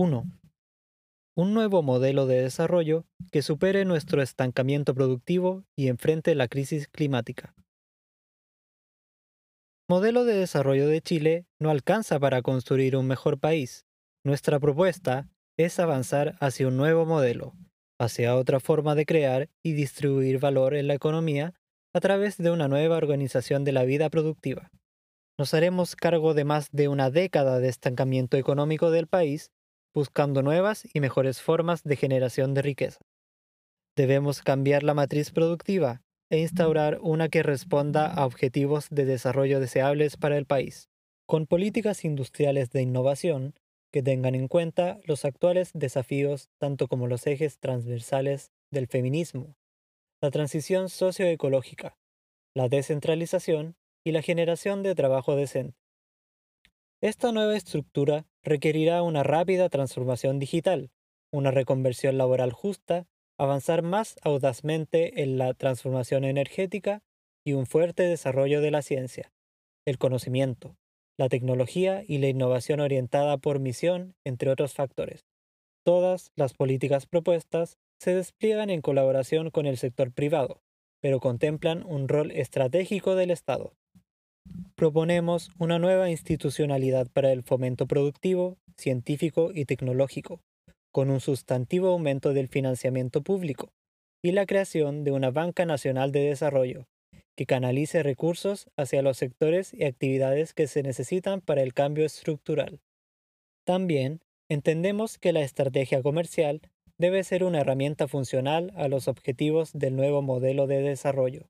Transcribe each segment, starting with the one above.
1. Un nuevo modelo de desarrollo que supere nuestro estancamiento productivo y enfrente la crisis climática. El modelo de desarrollo de Chile no alcanza para construir un mejor país. Nuestra propuesta es avanzar hacia un nuevo modelo, hacia otra forma de crear y distribuir valor en la economía a través de una nueva organización de la vida productiva. Nos haremos cargo de más de una década de estancamiento económico del país, buscando nuevas y mejores formas de generación de riqueza. Debemos cambiar la matriz productiva e instaurar una que responda a objetivos de desarrollo deseables para el país, con políticas industriales de innovación que tengan en cuenta los actuales desafíos tanto como los ejes transversales del feminismo, la transición socioecológica, la descentralización y la generación de trabajo decente. Esta nueva estructura requerirá una rápida transformación digital, una reconversión laboral justa, avanzar más audazmente en la transformación energética y un fuerte desarrollo de la ciencia, el conocimiento, la tecnología y la innovación orientada por misión, entre otros factores. Todas las políticas propuestas se despliegan en colaboración con el sector privado, pero contemplan un rol estratégico del Estado. Proponemos una nueva institucionalidad para el fomento productivo, científico y tecnológico, con un sustantivo aumento del financiamiento público y la creación de una banca nacional de desarrollo, que canalice recursos hacia los sectores y actividades que se necesitan para el cambio estructural. También entendemos que la estrategia comercial debe ser una herramienta funcional a los objetivos del nuevo modelo de desarrollo.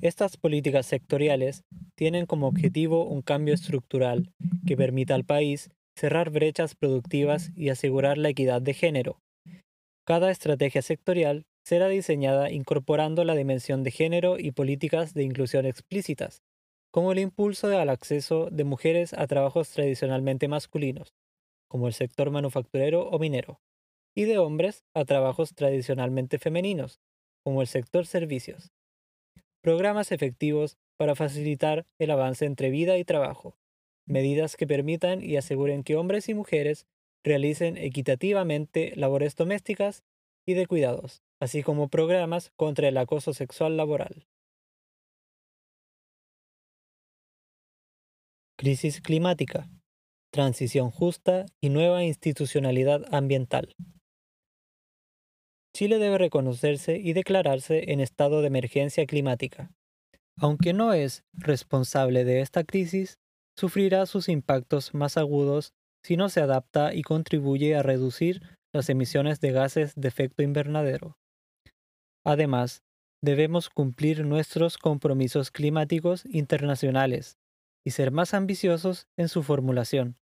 Estas políticas sectoriales tienen como objetivo un cambio estructural que permita al país cerrar brechas productivas y asegurar la equidad de género. Cada estrategia sectorial será diseñada incorporando la dimensión de género y políticas de inclusión explícitas, como el impulso al acceso de mujeres a trabajos tradicionalmente masculinos, como el sector manufacturero o minero, y de hombres a trabajos tradicionalmente femeninos, como el sector servicios. Programas efectivos para facilitar el avance entre vida y trabajo, medidas que permitan y aseguren que hombres y mujeres realicen equitativamente labores domésticas y de cuidados, así como programas contra el acoso sexual laboral. Crisis climática, transición justa y nueva institucionalidad ambiental. Chile debe reconocerse y declararse en estado de emergencia climática. Aunque no es responsable de esta crisis, sufrirá sus impactos más agudos si no se adapta y contribuye a reducir las emisiones de gases de efecto invernadero. Además, debemos cumplir nuestros compromisos climáticos internacionales y ser más ambiciosos en su formulación,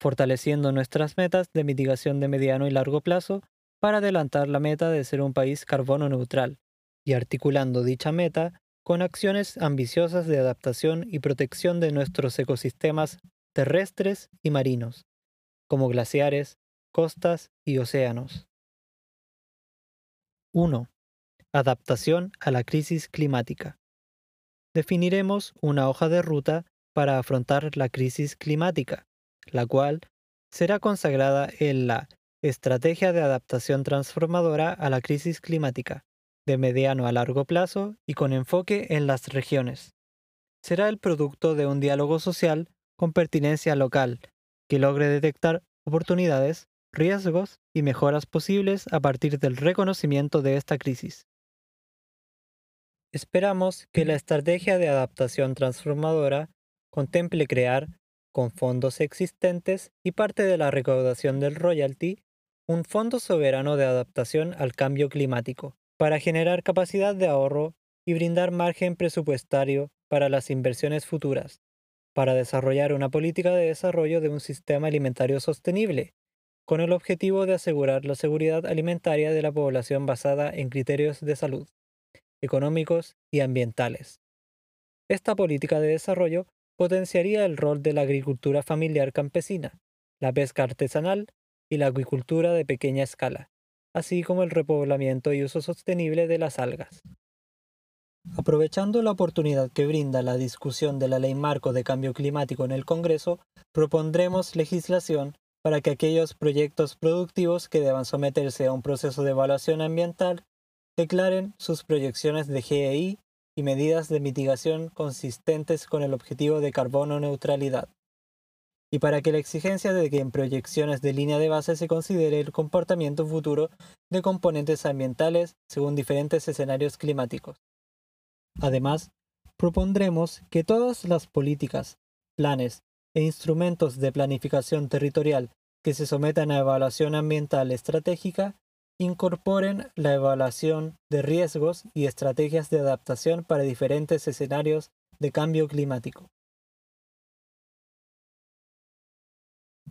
fortaleciendo nuestras metas de mitigación de mediano y largo plazo para adelantar la meta de ser un país carbono neutral y articulando dicha meta con acciones ambiciosas de adaptación y protección de nuestros ecosistemas terrestres y marinos, como glaciares, costas y océanos. 1. Adaptación a la crisis climática. Definiremos una hoja de ruta para afrontar la crisis climática, la cual será consagrada en la Estrategia de adaptación transformadora a la crisis climática, de mediano a largo plazo y con enfoque en las regiones. Será el producto de un diálogo social con pertinencia local, que logre detectar oportunidades, riesgos y mejoras posibles a partir del reconocimiento de esta crisis. Esperamos que la estrategia de adaptación transformadora contemple crear, con fondos existentes y parte de la recaudación del royalty, un fondo soberano de adaptación al cambio climático, para generar capacidad de ahorro y brindar margen presupuestario para las inversiones futuras, para desarrollar una política de desarrollo de un sistema alimentario sostenible, con el objetivo de asegurar la seguridad alimentaria de la población basada en criterios de salud económicos y ambientales. Esta política de desarrollo potenciaría el rol de la agricultura familiar campesina, la pesca artesanal y la acuicultura de pequeña escala, así como el repoblamiento y uso sostenible de las algas. Aprovechando la oportunidad que brinda la discusión de la Ley Marco de Cambio Climático en el Congreso, propondremos legislación para que aquellos proyectos productivos que deban someterse a un proceso de evaluación ambiental declaren sus proyecciones de GEI y medidas de mitigación consistentes con el objetivo de carbono neutralidad. Y para que la exigencia de que en proyecciones de línea de base se considere el comportamiento futuro de componentes ambientales según diferentes escenarios climáticos. Además, propondremos que todas las políticas, planes e instrumentos de planificación territorial que se sometan a evaluación ambiental estratégica incorporen la evaluación de riesgos y estrategias de adaptación para diferentes escenarios de cambio climático.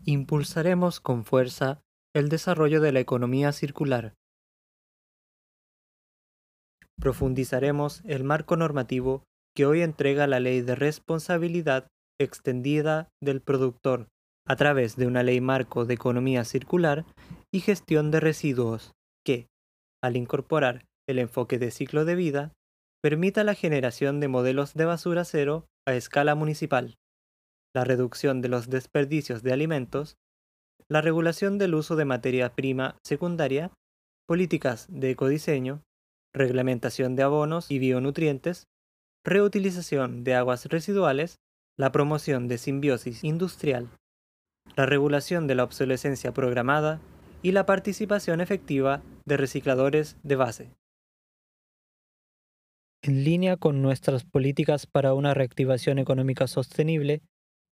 Impulsaremos con fuerza el desarrollo de la economía circular. Profundizaremos el marco normativo que hoy entrega la ley de responsabilidad extendida del productor a través de una ley marco de economía circular y gestión de residuos que, al incorporar el enfoque de ciclo de vida, permita la generación de modelos de basura cero a escala municipal, la reducción de los desperdicios de alimentos, la regulación del uso de materia prima secundaria, políticas de ecodiseño, reglamentación de abonos y bionutrientes, reutilización de aguas residuales, la promoción de simbiosis industrial, la regulación de la obsolescencia programada y la participación efectiva de recicladores de base. En línea con nuestras políticas para una reactivación económica sostenible,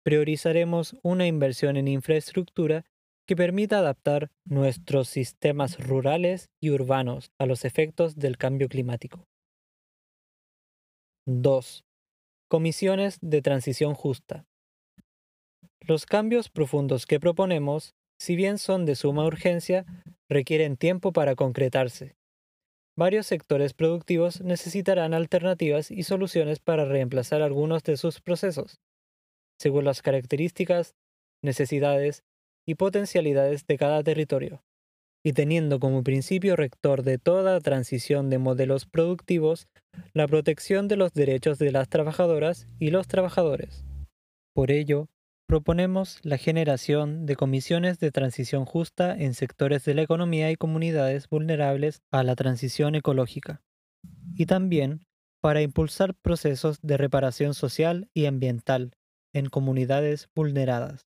priorizaremos una inversión en infraestructura que permita adaptar nuestros sistemas rurales y urbanos a los efectos del cambio climático. 2. Comisiones de transición justa. Los cambios profundos que proponemos si bien son de suma urgencia, requieren tiempo para concretarse. Varios sectores productivos necesitarán alternativas y soluciones para reemplazar algunos de sus procesos, según las características, necesidades y potencialidades de cada territorio, y teniendo como principio rector de toda transición de modelos productivos la protección de los derechos de las trabajadoras y los trabajadores. Por ello, proponemos la generación de comisiones de transición justa en sectores de la economía y comunidades vulnerables a la transición ecológica, y también para impulsar procesos de reparación social y ambiental en comunidades vulneradas.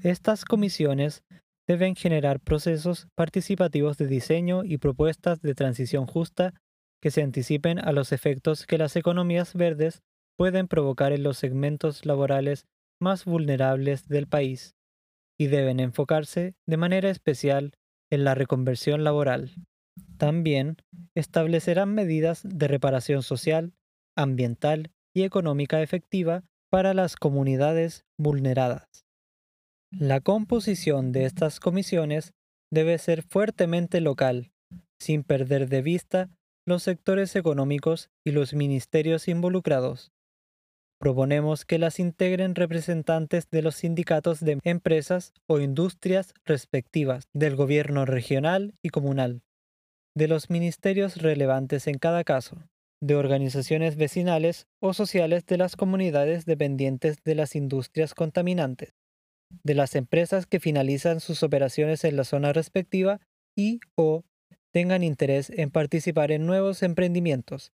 Estas comisiones deben generar procesos participativos de diseño y propuestas de transición justa que se anticipen a los efectos que las economías verdes pueden provocar en los segmentos laborales más vulnerables del país y deben enfocarse de manera especial en la reconversión laboral. También establecerán medidas de reparación social, ambiental y económica efectiva para las comunidades vulneradas. La composición de estas comisiones debe ser fuertemente local, sin perder de vista los sectores económicos y los ministerios involucrados, Proponemos que las integren representantes de los sindicatos de empresas o industrias respectivas, del gobierno regional y comunal, de los ministerios relevantes en cada caso, de organizaciones vecinales o sociales de las comunidades dependientes de las industrias contaminantes, de las empresas que finalizan sus operaciones en la zona respectiva y o tengan interés en participar en nuevos emprendimientos,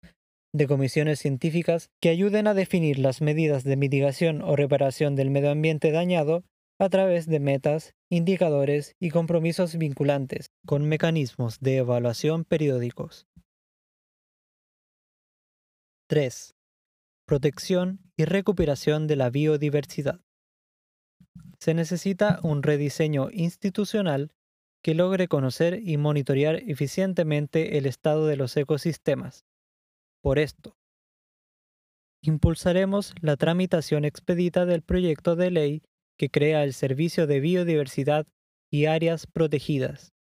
de comisiones científicas que ayuden a definir las medidas de mitigación o reparación del medio ambiente dañado a través de metas, indicadores y compromisos vinculantes, con mecanismos de evaluación periódicos. 3. Protección y recuperación de la biodiversidad. Se necesita un rediseño institucional que logre conocer y monitorear eficientemente el estado de los ecosistemas, por esto. Impulsaremos la tramitación expedita del proyecto de ley que crea el Servicio de Biodiversidad y Áreas Protegidas,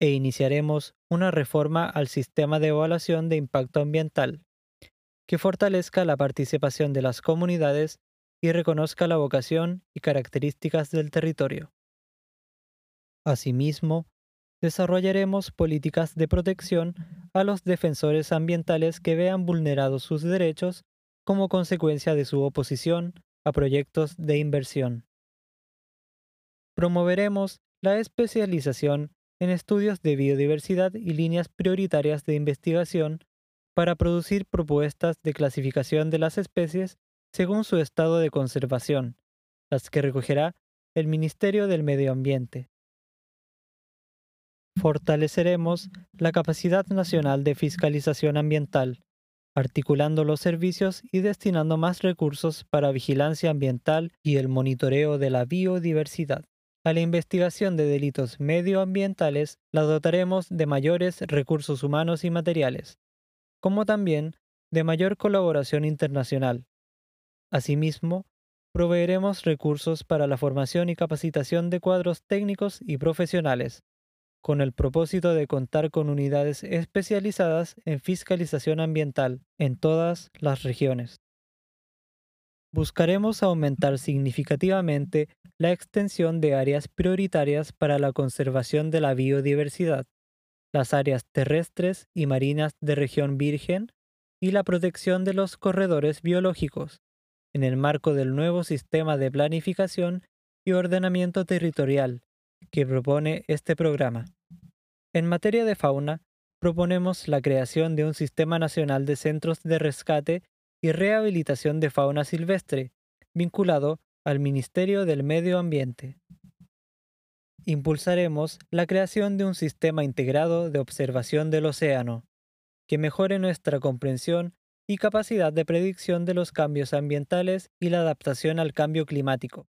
e iniciaremos una reforma al sistema de evaluación de impacto ambiental, que fortalezca la participación de las comunidades y reconozca la vocación y características del territorio. Asimismo, desarrollaremos políticas de protección a los defensores ambientales que vean vulnerados sus derechos como consecuencia de su oposición a proyectos de inversión. Promoveremos la especialización en estudios de biodiversidad y líneas prioritarias de investigación para producir propuestas de clasificación de las especies según su estado de conservación, las que recogerá el Ministerio del Medio Ambiente. Fortaleceremos la capacidad nacional de fiscalización ambiental, articulando los servicios y destinando más recursos para vigilancia ambiental y el monitoreo de la biodiversidad. A la investigación de delitos medioambientales la dotaremos de mayores recursos humanos y materiales, como también de mayor colaboración internacional. Asimismo, proveeremos recursos para la formación y capacitación de cuadros técnicos y profesionales, con el propósito de contar con unidades especializadas en fiscalización ambiental en todas las regiones. Buscaremos aumentar significativamente la extensión de áreas prioritarias para la conservación de la biodiversidad, las áreas terrestres y marinas de región virgen y la protección de los corredores biológicos, en el marco del nuevo sistema de planificación y ordenamiento territorial que propone este programa. En materia de fauna, proponemos la creación de un sistema nacional de centros de rescate y rehabilitación de fauna silvestre, vinculado al Ministerio del Medio Ambiente. Impulsaremos la creación de un sistema integrado de observación del océano, que mejore nuestra comprensión y capacidad de predicción de los cambios ambientales y la adaptación al cambio climático.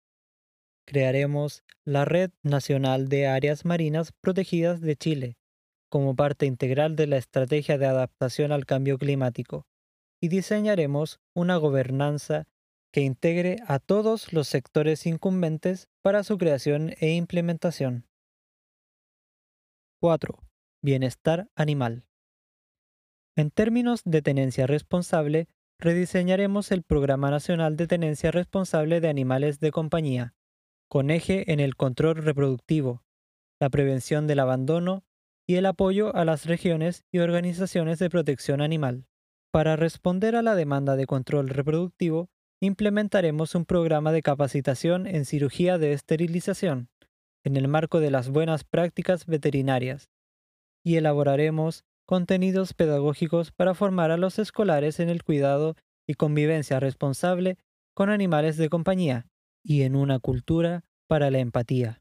Crearemos la Red Nacional de Áreas Marinas Protegidas de Chile, como parte integral de la Estrategia de Adaptación al Cambio Climático, y diseñaremos una gobernanza que integre a todos los sectores incumbentes para su creación e implementación. 4. Bienestar animal. En términos de tenencia responsable, rediseñaremos el Programa Nacional de Tenencia Responsable de Animales de Compañía, con eje en el control reproductivo, la prevención del abandono y el apoyo a las regiones y organizaciones de protección animal. Para responder a la demanda de control reproductivo, implementaremos un programa de capacitación en cirugía de esterilización, en el marco de las buenas prácticas veterinarias, y elaboraremos contenidos pedagógicos para formar a los escolares en el cuidado y convivencia responsable con animales de compañía, y en una cultura para la empatía.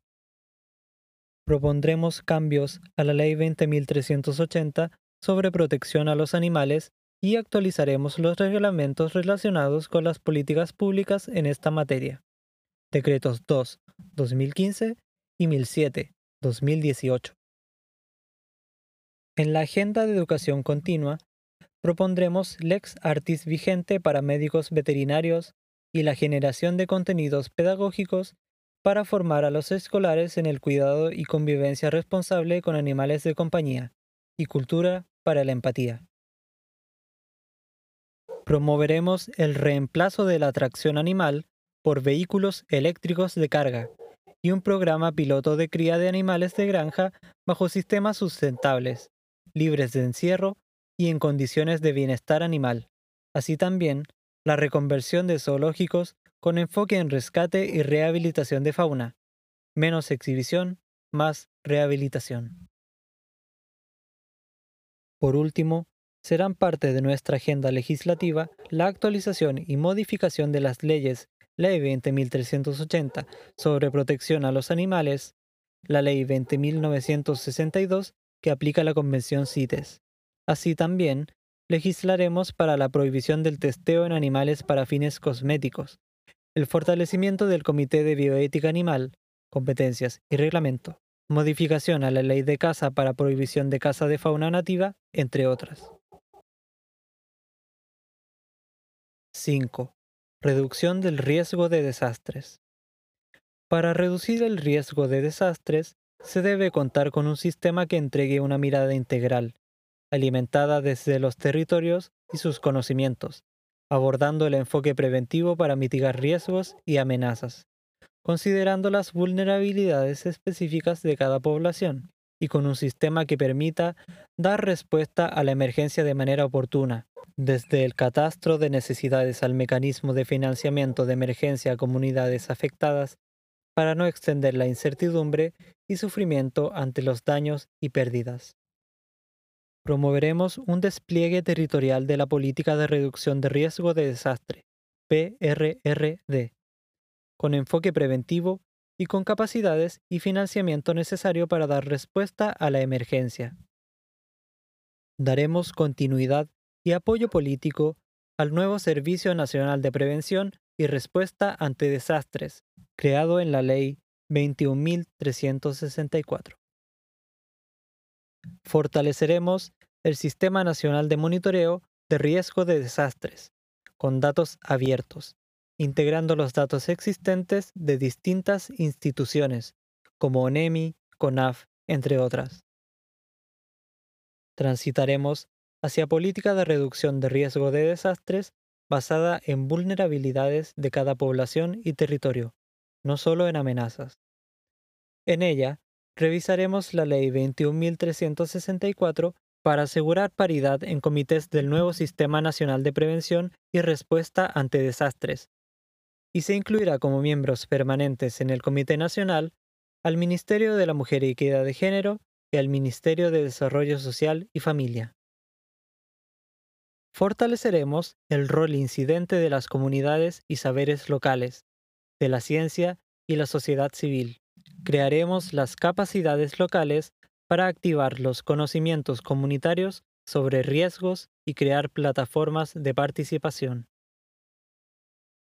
Propondremos cambios a la Ley 20.380 sobre protección a los animales y actualizaremos los reglamentos relacionados con las políticas públicas en esta materia. Decretos 2, 2015 y 1007, 2018. En la Agenda de Educación Continua, propondremos Lex Artis vigente para médicos veterinarios, y la generación de contenidos pedagógicos para formar a los escolares en el cuidado y convivencia responsable con animales de compañía y cultura para la empatía. Promoveremos el reemplazo de la tracción animal por vehículos eléctricos de carga y un programa piloto de cría de animales de granja bajo sistemas sustentables, libres de encierro y en condiciones de bienestar animal. Así también la reconversión de zoológicos con enfoque en rescate y rehabilitación de fauna. Menos exhibición, más rehabilitación. Por último, serán parte de nuestra agenda legislativa la actualización y modificación de las leyes Ley 20.380 sobre protección a los animales, la Ley 20.962 que aplica la Convención CITES, así también legislaremos para la prohibición del testeo en animales para fines cosméticos, el fortalecimiento del Comité de Bioética Animal, competencias y reglamento, modificación a la ley de caza para prohibición de caza de fauna nativa, entre otras. 5. Reducción del riesgo de desastres. Para reducir el riesgo de desastres, se debe contar con un sistema que entregue una mirada integral, alimentada desde los territorios y sus conocimientos, abordando el enfoque preventivo para mitigar riesgos y amenazas, considerando las vulnerabilidades específicas de cada población y con un sistema que permita dar respuesta a la emergencia de manera oportuna, desde el catastro de necesidades al mecanismo de financiamiento de emergencia a comunidades afectadas, para no extender la incertidumbre y sufrimiento ante los daños y pérdidas. Promoveremos un despliegue territorial de la política de reducción de riesgo de desastre, PRRD, con enfoque preventivo y con capacidades y financiamiento necesario para dar respuesta a la emergencia. Daremos continuidad y apoyo político al nuevo Servicio Nacional de Prevención y Respuesta ante Desastres, creado en la Ley 21.364. Fortaleceremos el Sistema Nacional de Monitoreo de Riesgo de Desastres, con datos abiertos, integrando los datos existentes de distintas instituciones, como ONEMI, CONAF, entre otras. Transitaremos hacia política de reducción de riesgo de desastres basada en vulnerabilidades de cada población y territorio, no solo en amenazas. En ella, revisaremos la Ley 21.364 para asegurar paridad en comités del nuevo Sistema Nacional de Prevención y Respuesta ante Desastres, y se incluirá como miembros permanentes en el Comité Nacional al Ministerio de la Mujer y Equidad de Género y al Ministerio de Desarrollo Social y Familia. Fortaleceremos el rol incidente de las comunidades y saberes locales, de la ciencia y la sociedad civil. Crearemos las capacidades locales para activar los conocimientos comunitarios sobre riesgos y crear plataformas de participación.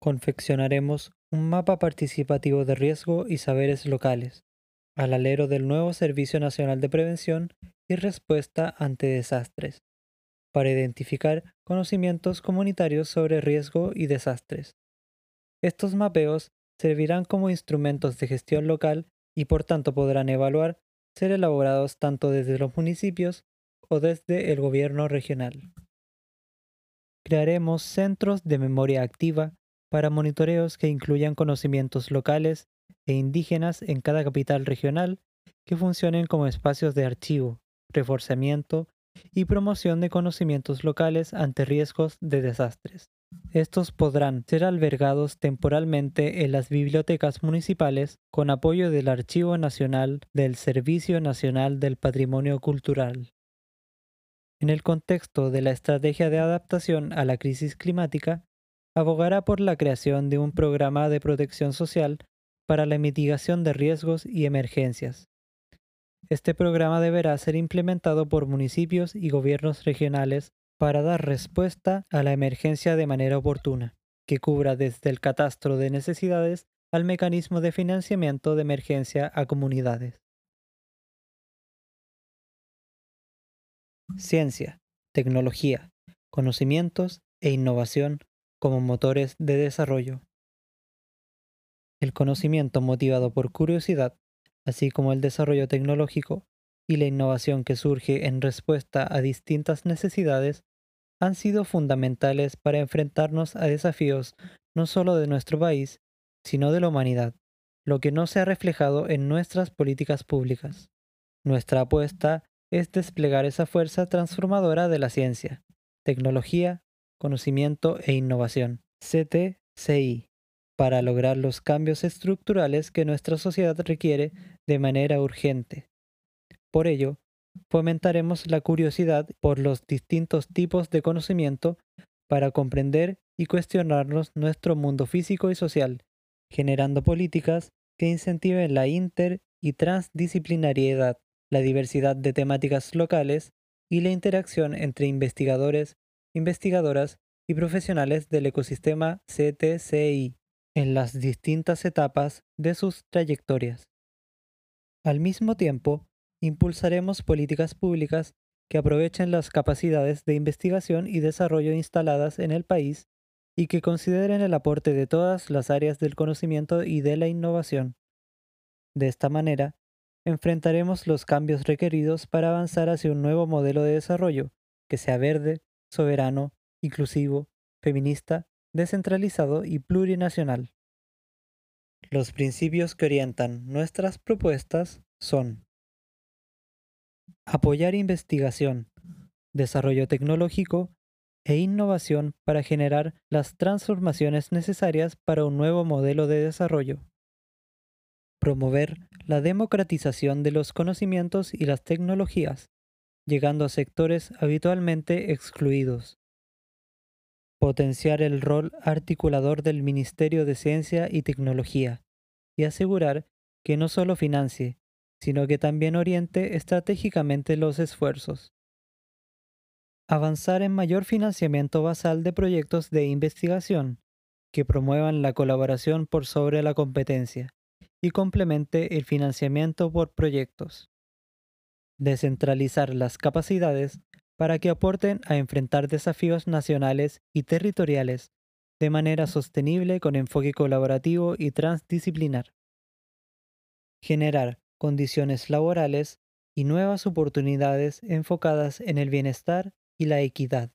Confeccionaremos un mapa participativo de riesgo y saberes locales, al alero del nuevo Servicio Nacional de Prevención y Respuesta ante Desastres, para identificar conocimientos comunitarios sobre riesgo y desastres. Estos mapeos servirán como instrumentos de gestión local y por tanto podrán evaluar ser elaborados tanto desde los municipios o desde el gobierno regional. Crearemos centros de memoria activa para monitoreos que incluyan conocimientos locales e indígenas en cada capital regional que funcionen como espacios de archivo, reforzamiento y promoción de conocimientos locales ante riesgos de desastres. Estos podrán ser albergados temporalmente en las bibliotecas municipales con apoyo del Archivo Nacional del Servicio Nacional del Patrimonio Cultural. En el contexto de la estrategia de adaptación a la crisis climática, abogará por la creación de un programa de protección social para la mitigación de riesgos y emergencias. Este programa deberá ser implementado por municipios y gobiernos regionales para dar respuesta a la emergencia de manera oportuna, que cubra desde el catastro de necesidades al mecanismo de financiamiento de emergencia a comunidades. Ciencia, tecnología, conocimientos e innovación como motores de desarrollo. El conocimiento motivado por curiosidad, así como el desarrollo tecnológico, y la innovación que surge en respuesta a distintas necesidades han sido fundamentales para enfrentarnos a desafíos no solo de nuestro país, sino de la humanidad, lo que no se ha reflejado en nuestras políticas públicas. Nuestra apuesta es desplegar esa fuerza transformadora de la ciencia, tecnología, conocimiento e innovación, CTCI, para lograr los cambios estructurales que nuestra sociedad requiere de manera urgente. Por ello, fomentaremos la curiosidad por los distintos tipos de conocimiento para comprender y cuestionarnos nuestro mundo físico y social, generando políticas que incentiven la inter y transdisciplinariedad, la diversidad de temáticas locales y la interacción entre investigadores, investigadoras y profesionales del ecosistema CTCI en las distintas etapas de sus trayectorias. Al mismo tiempo, impulsaremos políticas públicas que aprovechen las capacidades de investigación y desarrollo instaladas en el país y que consideren el aporte de todas las áreas del conocimiento y de la innovación. De esta manera, enfrentaremos los cambios requeridos para avanzar hacia un nuevo modelo de desarrollo que sea verde, soberano, inclusivo, feminista, descentralizado y plurinacional. Los principios que orientan nuestras propuestas son apoyar investigación, desarrollo tecnológico e innovación para generar las transformaciones necesarias para un nuevo modelo de desarrollo. promover la democratización de los conocimientos y las tecnologías, llegando a sectores habitualmente excluidos. Potenciar el rol articulador del Ministerio de Ciencia y Tecnología y asegurar que no solo financie, sino que también oriente estratégicamente los esfuerzos. Avanzar en mayor financiamiento basal de proyectos de investigación que promuevan la colaboración por sobre la competencia y complemente el financiamiento por proyectos. Descentralizar las capacidades para que aporten a enfrentar desafíos nacionales y territoriales de manera sostenible con enfoque colaborativo y transdisciplinar. Generar condiciones laborales y nuevas oportunidades enfocadas en el bienestar y la equidad.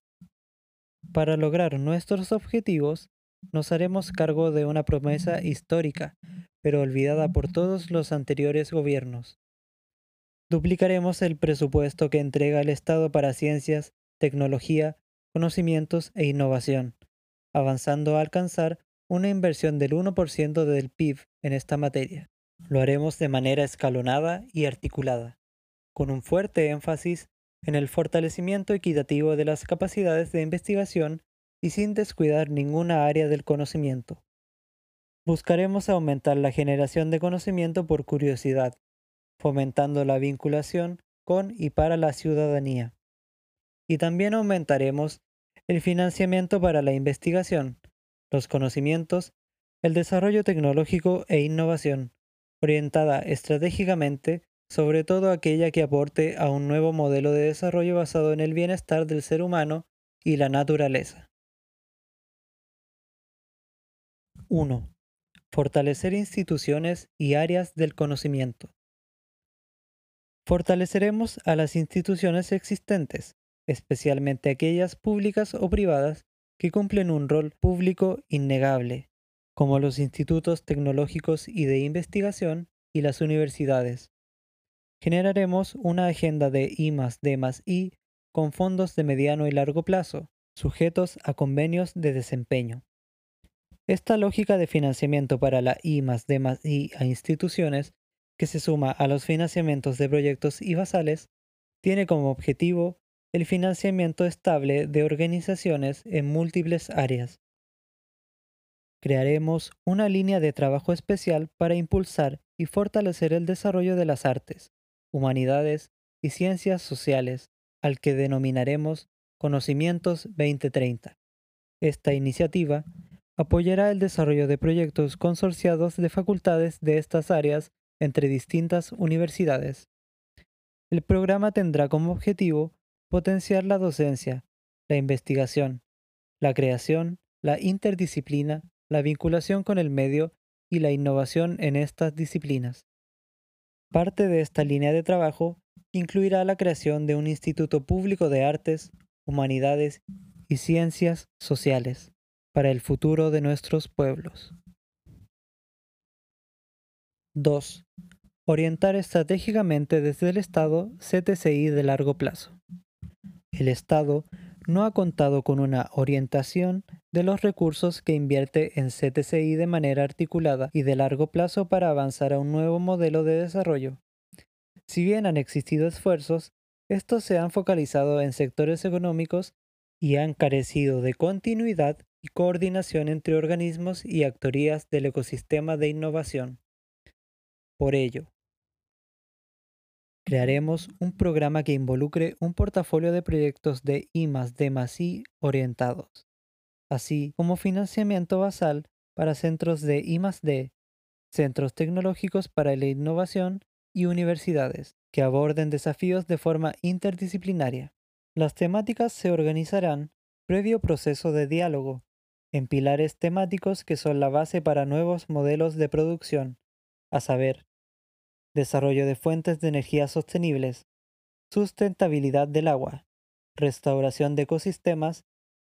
Para lograr nuestros objetivos, nos haremos cargo de una promesa histórica, pero olvidada por todos los anteriores gobiernos. Duplicaremos el presupuesto que entrega el Estado para ciencias, tecnología, conocimientos e innovación, avanzando a alcanzar una inversión del 1% del PIB en esta materia. Lo haremos de manera escalonada y articulada, con un fuerte énfasis en el fortalecimiento equitativo de las capacidades de investigación y sin descuidar ninguna área del conocimiento. Buscaremos aumentar la generación de conocimiento por curiosidad, fomentando la vinculación con y para la ciudadanía. Y también aumentaremos el financiamiento para la investigación, los conocimientos, el desarrollo tecnológico e innovación, orientada estratégicamente sobre todo aquella que aporte a un nuevo modelo de desarrollo basado en el bienestar del ser humano y la naturaleza. 1. Fortalecer instituciones y áreas del conocimiento. Fortaleceremos a las instituciones existentes, especialmente aquellas públicas o privadas que cumplen un rol público innegable, como los institutos tecnológicos y de investigación y las universidades. Generaremos una agenda de I D I con fondos de mediano y largo plazo, sujetos a convenios de desempeño. Esta lógica de financiamiento para la I D I a instituciones que se suma a los financiamientos de proyectos y basales, tiene como objetivo el financiamiento estable de organizaciones en múltiples áreas. Crearemos una línea de trabajo especial para impulsar y fortalecer el desarrollo de las artes, humanidades y ciencias sociales, al que denominaremos Conocimientos 2030. Esta iniciativa apoyará el desarrollo de proyectos consorciados de facultades de estas áreas entre distintas universidades. El programa tendrá como objetivo potenciar la docencia, la investigación, la creación, la interdisciplina, la vinculación con el medio y la innovación en estas disciplinas. Parte de esta línea de trabajo incluirá la creación de un Instituto Público de Artes, Humanidades y Ciencias Sociales para el futuro de nuestros pueblos. 2. Orientar estratégicamente desde el Estado CTCI de largo plazo. El Estado no ha contado con una orientación de los recursos que invierte en CTCI de manera articulada y de largo plazo para avanzar a un nuevo modelo de desarrollo. Si bien han existido esfuerzos, estos se han focalizado en sectores económicos y han carecido de continuidad y coordinación entre organismos y actorías del ecosistema de innovación. Por ello, crearemos un programa que involucre un portafolio de proyectos de I D orientados, así como financiamiento basal para centros de I D, centros tecnológicos para la innovación y universidades que aborden desafíos de forma interdisciplinaria. Las temáticas se organizarán previo proceso de diálogo en pilares temáticos que son la base para nuevos modelos de producción, a saber, desarrollo de fuentes de energía sostenibles, sustentabilidad del agua, restauración de ecosistemas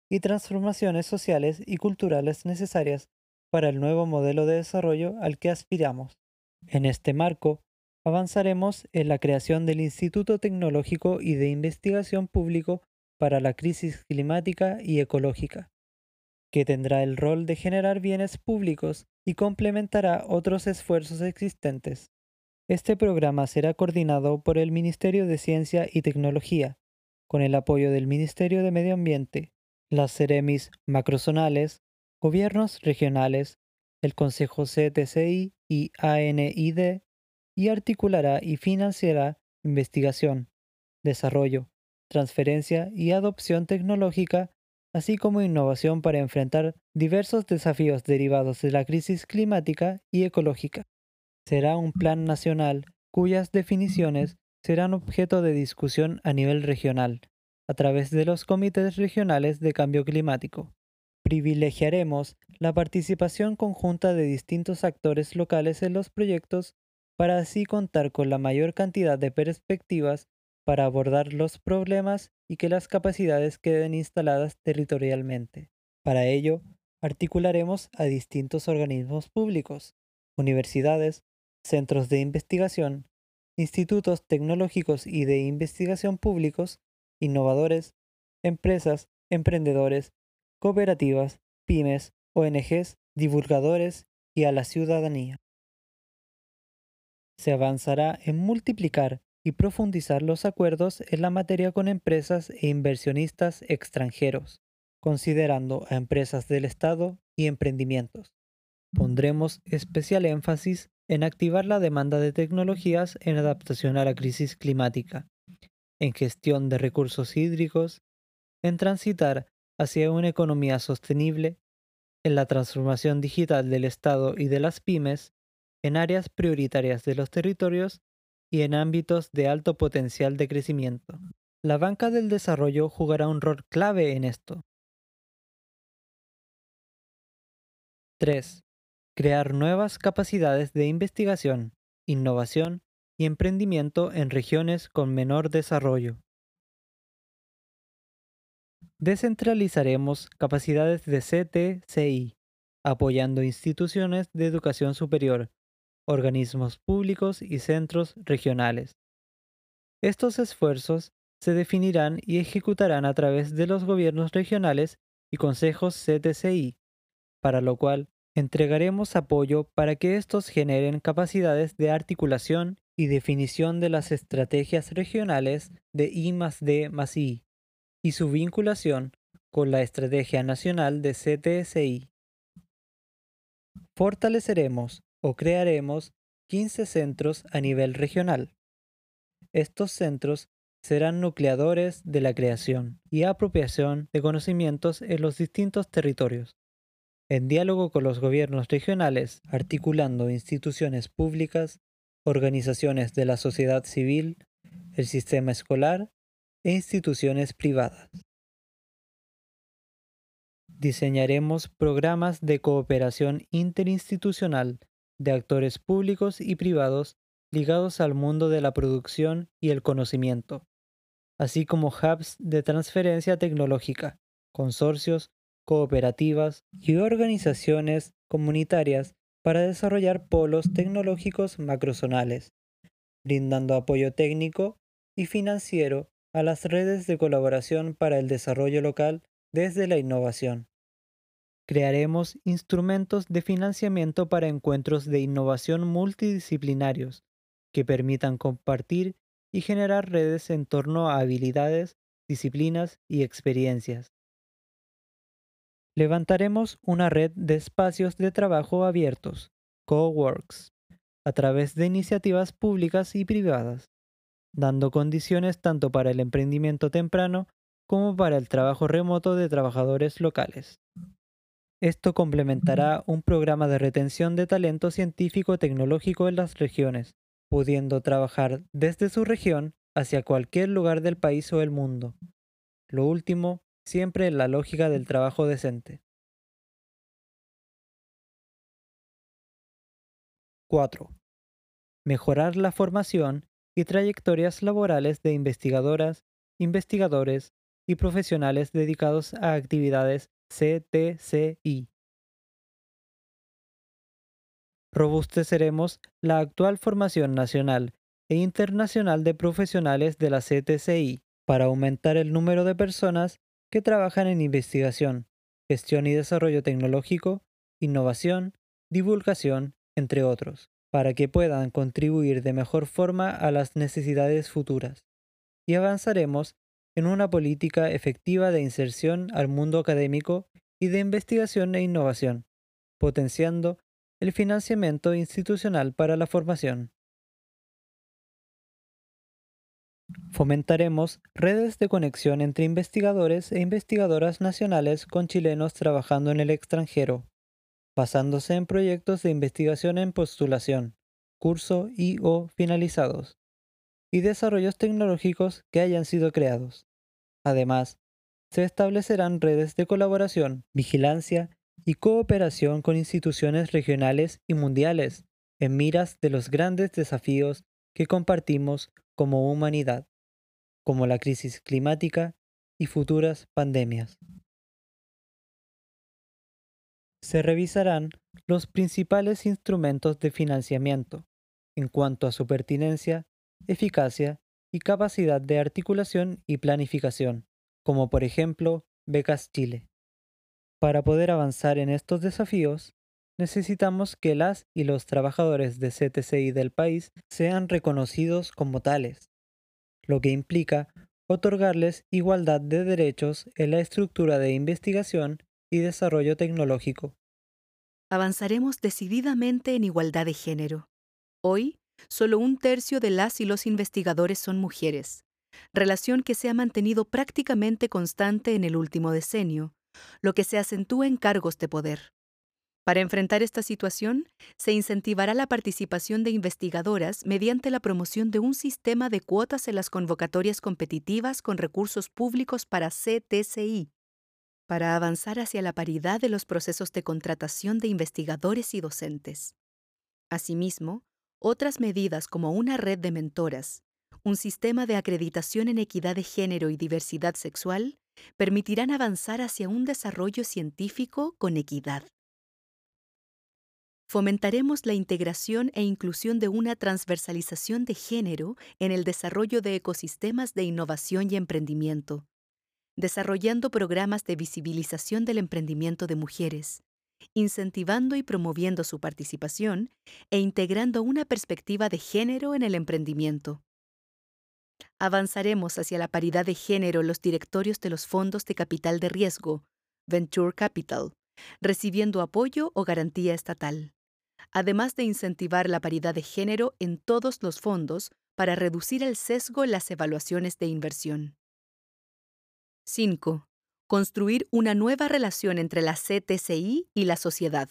y transformaciones sociales y culturales necesarias para el nuevo modelo de desarrollo al que aspiramos. En este marco, avanzaremos en la creación del Instituto Tecnológico y de Investigación Público para la Crisis Climática y Ecológica, que tendrá el rol de generar bienes públicos y complementará otros esfuerzos existentes. Este programa será coordinado por el Ministerio de Ciencia y Tecnología, con el apoyo del Ministerio de Medio Ambiente, las Ceremis macrozonales, gobiernos regionales, el Consejo CTCI y ANID, y articulará y financiará investigación, desarrollo, transferencia y adopción tecnológica, así como innovación para enfrentar diversos desafíos derivados de la crisis climática y ecológica será un plan nacional cuyas definiciones serán objeto de discusión a nivel regional, a través de los comités regionales de cambio climático. Privilegiaremos la participación conjunta de distintos actores locales en los proyectos para así contar con la mayor cantidad de perspectivas para abordar los problemas y que las capacidades queden instaladas territorialmente. Para ello, articularemos a distintos organismos públicos, universidades, centros de investigación, institutos tecnológicos y de investigación públicos, innovadores, empresas, emprendedores, cooperativas, pymes, ONGs, divulgadores y a la ciudadanía. Se avanzará en multiplicar y profundizar los acuerdos en la materia con empresas e inversionistas extranjeros, considerando a empresas del Estado y emprendimientos. Pondremos especial énfasis en activar la demanda de tecnologías en adaptación a la crisis climática, en gestión de recursos hídricos, en transitar hacia una economía sostenible, en la transformación digital del Estado y de las pymes, en áreas prioritarias de los territorios y en ámbitos de alto potencial de crecimiento. La banca del desarrollo jugará un rol clave en esto. 3 crear nuevas capacidades de investigación, innovación y emprendimiento en regiones con menor desarrollo. Descentralizaremos capacidades de CTCI, apoyando instituciones de educación superior, organismos públicos y centros regionales. Estos esfuerzos se definirán y ejecutarán a través de los gobiernos regionales y consejos CTCI, para lo cual Entregaremos apoyo para que estos generen capacidades de articulación y definición de las estrategias regionales de I D I y su vinculación con la Estrategia Nacional de CTSI. Fortaleceremos o crearemos 15 centros a nivel regional. Estos centros serán nucleadores de la creación y apropiación de conocimientos en los distintos territorios en diálogo con los gobiernos regionales, articulando instituciones públicas, organizaciones de la sociedad civil, el sistema escolar e instituciones privadas. Diseñaremos programas de cooperación interinstitucional de actores públicos y privados ligados al mundo de la producción y el conocimiento, así como hubs de transferencia tecnológica, consorcios cooperativas y organizaciones comunitarias para desarrollar polos tecnológicos macrozonales, brindando apoyo técnico y financiero a las redes de colaboración para el desarrollo local desde la innovación. Crearemos instrumentos de financiamiento para encuentros de innovación multidisciplinarios que permitan compartir y generar redes en torno a habilidades, disciplinas y experiencias levantaremos una red de espacios de trabajo abiertos, coworks, a través de iniciativas públicas y privadas, dando condiciones tanto para el emprendimiento temprano como para el trabajo remoto de trabajadores locales. Esto complementará un programa de retención de talento científico-tecnológico en las regiones, pudiendo trabajar desde su región hacia cualquier lugar del país o el mundo. Lo último siempre en la lógica del trabajo decente. 4. Mejorar la formación y trayectorias laborales de investigadoras, investigadores y profesionales dedicados a actividades CTCI. Robusteceremos la actual formación nacional e internacional de profesionales de la CTCI para aumentar el número de personas que trabajan en investigación, gestión y desarrollo tecnológico, innovación, divulgación, entre otros, para que puedan contribuir de mejor forma a las necesidades futuras. Y avanzaremos en una política efectiva de inserción al mundo académico y de investigación e innovación, potenciando el financiamiento institucional para la formación. Fomentaremos redes de conexión entre investigadores e investigadoras nacionales con chilenos trabajando en el extranjero, basándose en proyectos de investigación en postulación, curso y o finalizados, y desarrollos tecnológicos que hayan sido creados. Además, se establecerán redes de colaboración, vigilancia y cooperación con instituciones regionales y mundiales en miras de los grandes desafíos que compartimos como humanidad, como la crisis climática y futuras pandemias. Se revisarán los principales instrumentos de financiamiento en cuanto a su pertinencia, eficacia y capacidad de articulación y planificación, como por ejemplo Becas Chile. Para poder avanzar en estos desafíos, necesitamos que las y los trabajadores de CTCI del país sean reconocidos como tales, lo que implica otorgarles igualdad de derechos en la estructura de investigación y desarrollo tecnológico. Avanzaremos decididamente en igualdad de género. Hoy, solo un tercio de las y los investigadores son mujeres, relación que se ha mantenido prácticamente constante en el último decenio, lo que se acentúa en cargos de poder. Para enfrentar esta situación, se incentivará la participación de investigadoras mediante la promoción de un sistema de cuotas en las convocatorias competitivas con recursos públicos para CTCI, para avanzar hacia la paridad de los procesos de contratación de investigadores y docentes. Asimismo, otras medidas como una red de mentoras, un sistema de acreditación en equidad de género y diversidad sexual permitirán avanzar hacia un desarrollo científico con equidad fomentaremos la integración e inclusión de una transversalización de género en el desarrollo de ecosistemas de innovación y emprendimiento, desarrollando programas de visibilización del emprendimiento de mujeres, incentivando y promoviendo su participación e integrando una perspectiva de género en el emprendimiento. Avanzaremos hacia la paridad de género en los directorios de los fondos de capital de riesgo, Venture Capital, recibiendo apoyo o garantía estatal además de incentivar la paridad de género en todos los fondos para reducir el sesgo en las evaluaciones de inversión. 5. Construir una nueva relación entre la CTCI y la sociedad.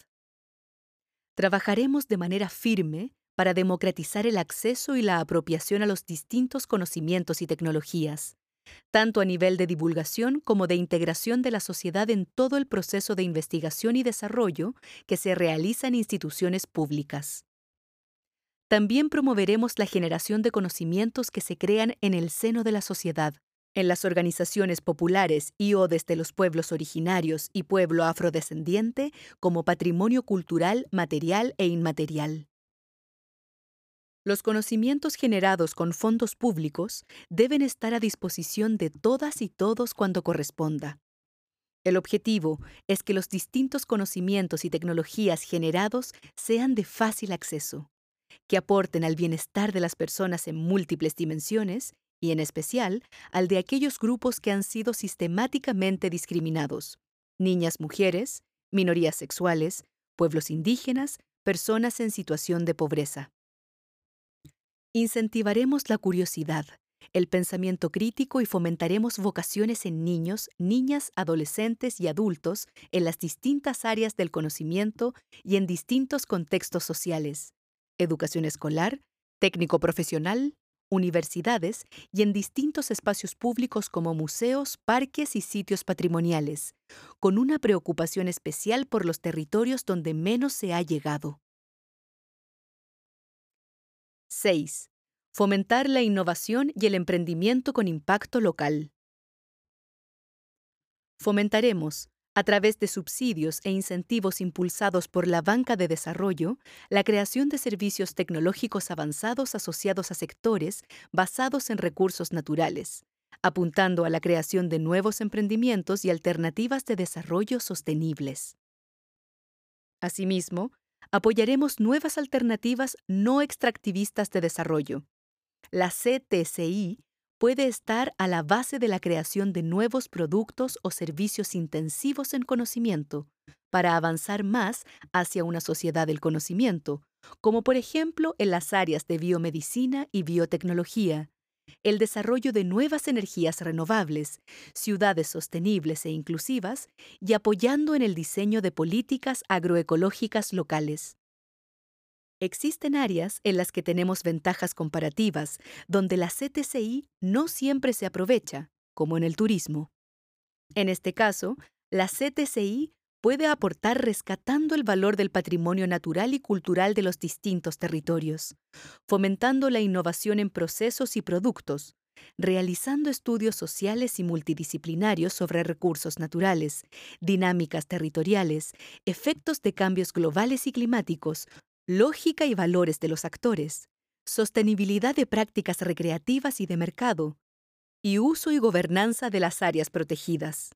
Trabajaremos de manera firme para democratizar el acceso y la apropiación a los distintos conocimientos y tecnologías, tanto a nivel de divulgación como de integración de la sociedad en todo el proceso de investigación y desarrollo que se realiza en instituciones públicas. También promoveremos la generación de conocimientos que se crean en el seno de la sociedad, en las organizaciones populares y o desde los pueblos originarios y pueblo afrodescendiente como patrimonio cultural, material e inmaterial. Los conocimientos generados con fondos públicos deben estar a disposición de todas y todos cuando corresponda. El objetivo es que los distintos conocimientos y tecnologías generados sean de fácil acceso, que aporten al bienestar de las personas en múltiples dimensiones y en especial al de aquellos grupos que han sido sistemáticamente discriminados, niñas, mujeres, minorías sexuales, pueblos indígenas, personas en situación de pobreza. Incentivaremos la curiosidad, el pensamiento crítico y fomentaremos vocaciones en niños, niñas, adolescentes y adultos en las distintas áreas del conocimiento y en distintos contextos sociales, educación escolar, técnico profesional, universidades y en distintos espacios públicos como museos, parques y sitios patrimoniales, con una preocupación especial por los territorios donde menos se ha llegado. 6. Fomentar la innovación y el emprendimiento con impacto local. Fomentaremos, a través de subsidios e incentivos impulsados por la banca de desarrollo, la creación de servicios tecnológicos avanzados asociados a sectores basados en recursos naturales, apuntando a la creación de nuevos emprendimientos y alternativas de desarrollo sostenibles. Asimismo, apoyaremos nuevas alternativas no extractivistas de desarrollo. La CTCI puede estar a la base de la creación de nuevos productos o servicios intensivos en conocimiento para avanzar más hacia una sociedad del conocimiento, como por ejemplo en las áreas de biomedicina y biotecnología, el desarrollo de nuevas energías renovables, ciudades sostenibles e inclusivas y apoyando en el diseño de políticas agroecológicas locales. Existen áreas en las que tenemos ventajas comparativas, donde la CTCI no siempre se aprovecha, como en el turismo. En este caso, la CTCI puede aportar rescatando el valor del patrimonio natural y cultural de los distintos territorios, fomentando la innovación en procesos y productos, realizando estudios sociales y multidisciplinarios sobre recursos naturales, dinámicas territoriales, efectos de cambios globales y climáticos, lógica y valores de los actores, sostenibilidad de prácticas recreativas y de mercado, y uso y gobernanza de las áreas protegidas.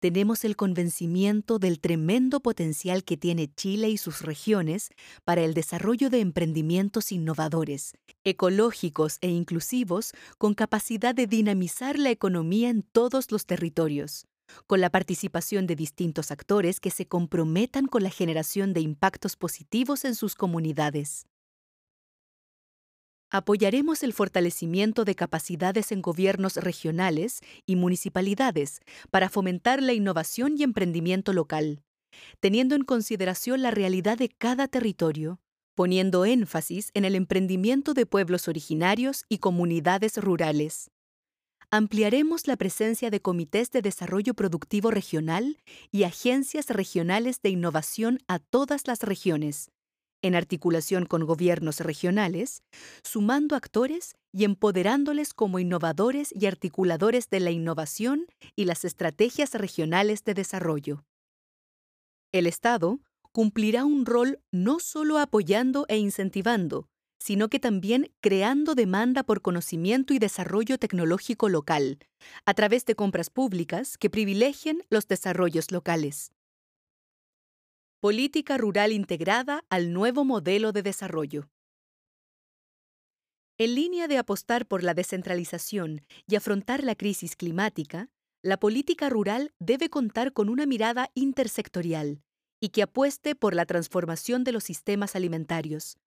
Tenemos el convencimiento del tremendo potencial que tiene Chile y sus regiones para el desarrollo de emprendimientos innovadores, ecológicos e inclusivos con capacidad de dinamizar la economía en todos los territorios, con la participación de distintos actores que se comprometan con la generación de impactos positivos en sus comunidades. Apoyaremos el fortalecimiento de capacidades en gobiernos regionales y municipalidades para fomentar la innovación y emprendimiento local, teniendo en consideración la realidad de cada territorio, poniendo énfasis en el emprendimiento de pueblos originarios y comunidades rurales. Ampliaremos la presencia de comités de desarrollo productivo regional y agencias regionales de innovación a todas las regiones, en articulación con gobiernos regionales, sumando actores y empoderándoles como innovadores y articuladores de la innovación y las estrategias regionales de desarrollo. El Estado cumplirá un rol no solo apoyando e incentivando, sino que también creando demanda por conocimiento y desarrollo tecnológico local, a través de compras públicas que privilegien los desarrollos locales. Política rural integrada al nuevo modelo de desarrollo. En línea de apostar por la descentralización y afrontar la crisis climática, la política rural debe contar con una mirada intersectorial y que apueste por la transformación de los sistemas alimentarios,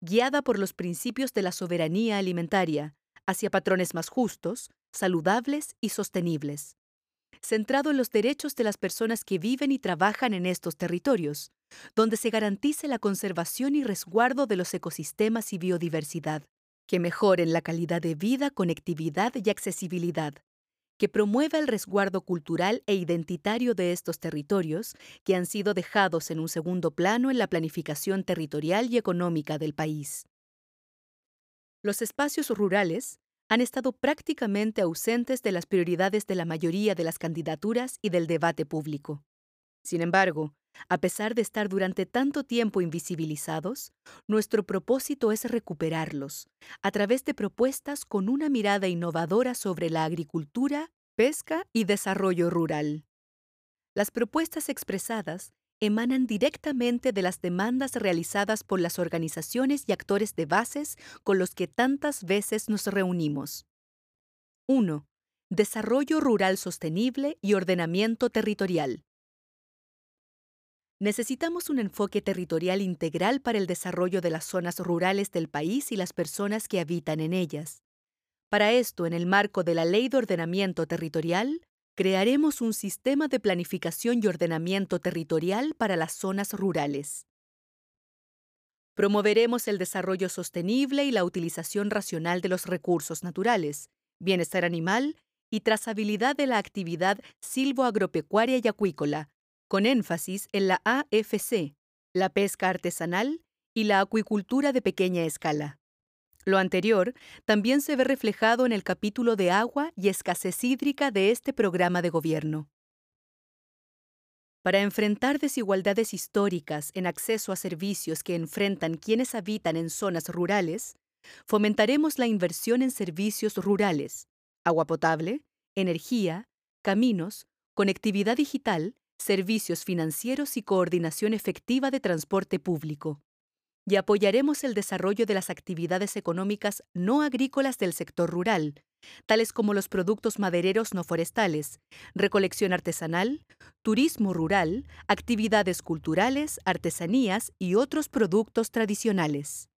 guiada por los principios de la soberanía alimentaria, hacia patrones más justos, saludables y sostenibles. Centrado en los derechos de las personas que viven y trabajan en estos territorios, donde se garantice la conservación y resguardo de los ecosistemas y biodiversidad, que mejoren la calidad de vida, conectividad y accesibilidad, que promueva el resguardo cultural e identitario de estos territorios que han sido dejados en un segundo plano en la planificación territorial y económica del país. Los espacios rurales han estado prácticamente ausentes de las prioridades de la mayoría de las candidaturas y del debate público. Sin embargo, a pesar de estar durante tanto tiempo invisibilizados, nuestro propósito es recuperarlos a través de propuestas con una mirada innovadora sobre la agricultura, pesca y desarrollo rural. Las propuestas expresadas emanan directamente de las demandas realizadas por las organizaciones y actores de bases con los que tantas veces nos reunimos. 1. Desarrollo rural sostenible y ordenamiento territorial. Necesitamos un enfoque territorial integral para el desarrollo de las zonas rurales del país y las personas que habitan en ellas. Para esto, en el marco de la Ley de Ordenamiento Territorial, crearemos un sistema de planificación y ordenamiento territorial para las zonas rurales. Promoveremos el desarrollo sostenible y la utilización racional de los recursos naturales, bienestar animal y trazabilidad de la actividad silvoagropecuaria y acuícola, con énfasis en la AFC, la pesca artesanal y la acuicultura de pequeña escala. Lo anterior también se ve reflejado en el capítulo de agua y escasez hídrica de este programa de gobierno. Para enfrentar desigualdades históricas en acceso a servicios que enfrentan quienes habitan en zonas rurales, fomentaremos la inversión en servicios rurales, agua potable, energía, caminos, conectividad digital, servicios financieros y coordinación efectiva de transporte público. Y apoyaremos el desarrollo de las actividades económicas no agrícolas del sector rural, tales como los productos madereros no forestales, recolección artesanal, turismo rural, actividades culturales, artesanías y otros productos tradicionales.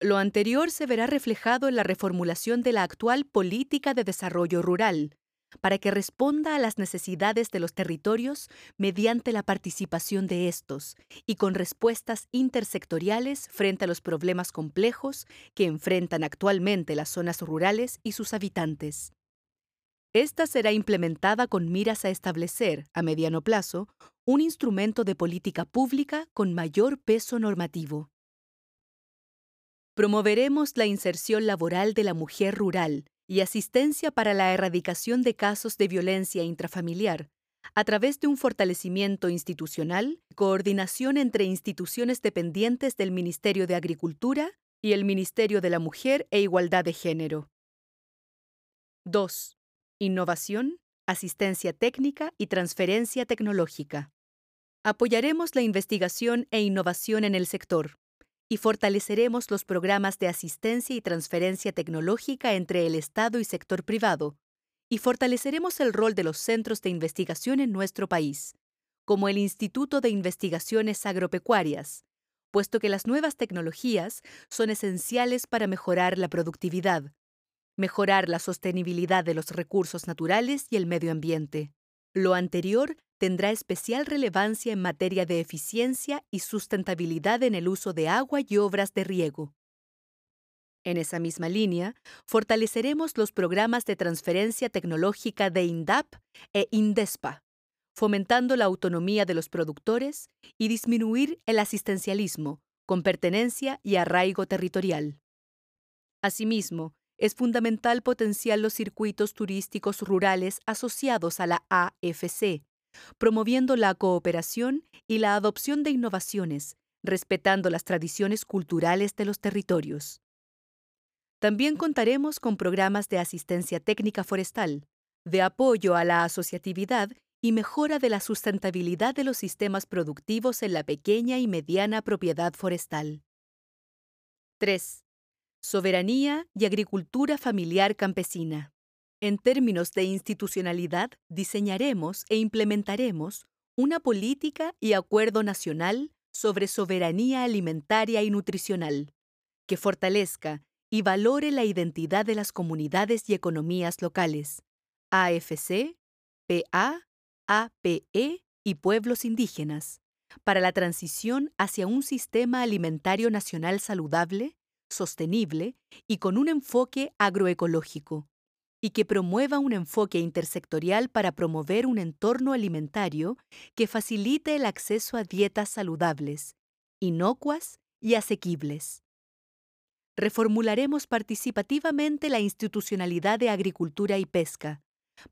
Lo anterior se verá reflejado en la reformulación de la actual política de desarrollo rural, para que responda a las necesidades de los territorios mediante la participación de estos y con respuestas intersectoriales frente a los problemas complejos que enfrentan actualmente las zonas rurales y sus habitantes. Esta será implementada con miras a establecer, a mediano plazo, un instrumento de política pública con mayor peso normativo. Promoveremos la inserción laboral de la mujer rural y asistencia para la erradicación de casos de violencia intrafamiliar a través de un fortalecimiento institucional, coordinación entre instituciones dependientes del Ministerio de Agricultura y el Ministerio de la Mujer e Igualdad de Género. 2. Innovación, asistencia técnica y transferencia tecnológica. Apoyaremos la investigación e innovación en el sector, y fortaleceremos los programas de asistencia y transferencia tecnológica entre el Estado y sector privado, y fortaleceremos el rol de los centros de investigación en nuestro país, como el Instituto de Investigaciones Agropecuarias, puesto que las nuevas tecnologías son esenciales para mejorar la productividad, mejorar la sostenibilidad de los recursos naturales y el medio ambiente. Lo anterior tendrá especial relevancia en materia de eficiencia y sustentabilidad en el uso de agua y obras de riego. En esa misma línea, fortaleceremos los programas de transferencia tecnológica de INDAP e INDESPA, fomentando la autonomía de los productores y disminuir el asistencialismo, con pertenencia y arraigo territorial. Asimismo, es fundamental potenciar los circuitos turísticos rurales asociados a la AFC, promoviendo la cooperación y la adopción de innovaciones, respetando las tradiciones culturales de los territorios. También contaremos con programas de asistencia técnica forestal, de apoyo a la asociatividad y mejora de la sustentabilidad de los sistemas productivos en la pequeña y mediana propiedad forestal. 3. Soberanía y agricultura familiar campesina. En términos de institucionalidad, diseñaremos e implementaremos una política y acuerdo nacional sobre soberanía alimentaria y nutricional, que fortalezca y valore la identidad de las comunidades y economías locales, AFC, PA, APE y pueblos indígenas, para la transición hacia un sistema alimentario nacional saludable, sostenible y con un enfoque agroecológico y que promueva un enfoque intersectorial para promover un entorno alimentario que facilite el acceso a dietas saludables, inocuas y asequibles. Reformularemos participativamente la institucionalidad de agricultura y pesca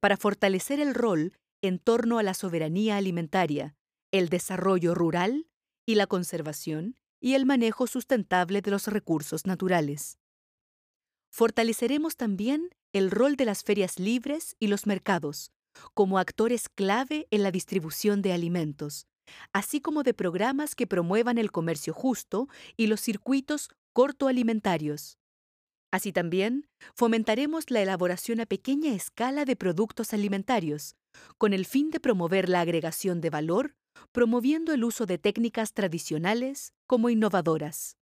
para fortalecer el rol en torno a la soberanía alimentaria, el desarrollo rural y la conservación y el manejo sustentable de los recursos naturales. Fortaleceremos también el rol de las ferias libres y los mercados, como actores clave en la distribución de alimentos, así como de programas que promuevan el comercio justo y los circuitos cortoalimentarios. Así también, fomentaremos la elaboración a pequeña escala de productos alimentarios, con el fin de promover la agregación de valor, promoviendo el uso de técnicas tradicionales como innovadoras.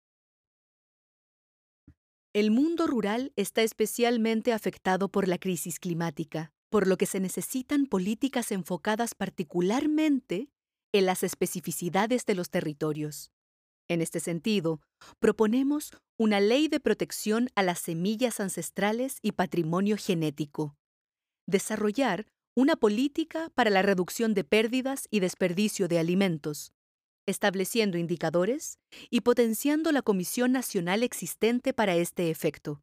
El mundo rural está especialmente afectado por la crisis climática, por lo que se necesitan políticas enfocadas particularmente en las especificidades de los territorios. En este sentido, proponemos una ley de protección a las semillas ancestrales y patrimonio genético. Desarrollar una política para la reducción de pérdidas y desperdicio de alimentos, estableciendo indicadores y potenciando la Comisión Nacional existente para este efecto.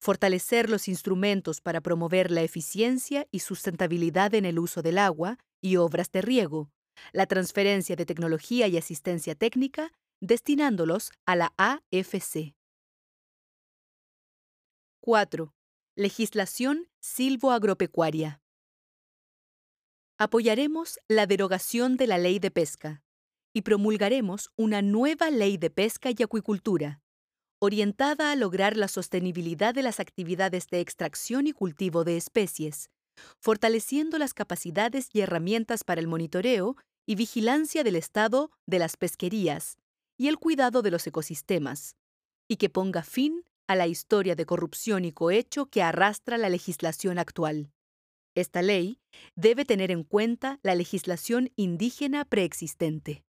Fortalecer los instrumentos para promover la eficiencia y sustentabilidad en el uso del agua y obras de riego, la transferencia de tecnología y asistencia técnica, destinándolos a la AFC. 4. Legislación silvoagropecuaria. Apoyaremos la derogación de la ley de pesca y promulgaremos una nueva ley de pesca y acuicultura, orientada a lograr la sostenibilidad de las actividades de extracción y cultivo de especies, fortaleciendo las capacidades y herramientas para el monitoreo y vigilancia del estado de las pesquerías y el cuidado de los ecosistemas, y que ponga fin a la historia de corrupción y cohecho que arrastra la legislación actual. Esta ley debe tener en cuenta la legislación indígena preexistente.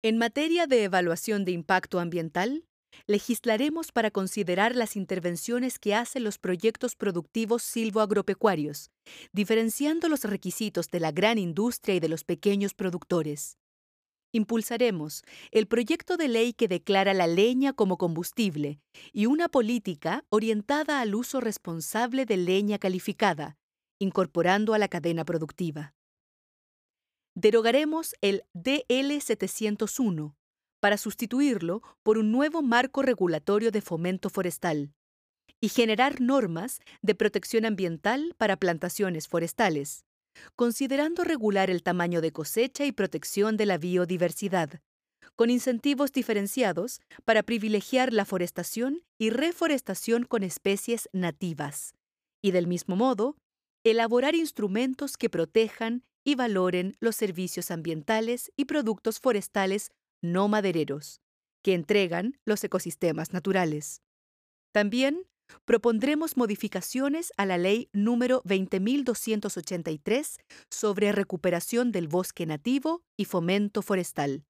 En materia de evaluación de impacto ambiental, legislaremos para considerar las intervenciones que hacen los proyectos productivos silvoagropecuarios, diferenciando los requisitos de la gran industria y de los pequeños productores. Impulsaremos el proyecto de ley que declara la leña como combustible y una política orientada al uso responsable de leña calificada, incorporando a la cadena productiva. Derogaremos el DL 701 para sustituirlo por un nuevo marco regulatorio de fomento forestal y generar normas de protección ambiental para plantaciones forestales considerando regular el tamaño de cosecha y protección de la biodiversidad, con incentivos diferenciados para privilegiar la forestación y reforestación con especies nativas, y del mismo modo, elaborar instrumentos que protejan y valoren los servicios ambientales y productos forestales no madereros, que entregan los ecosistemas naturales. También propondremos modificaciones a la ley número 20.283 sobre recuperación del bosque nativo y fomento forestal.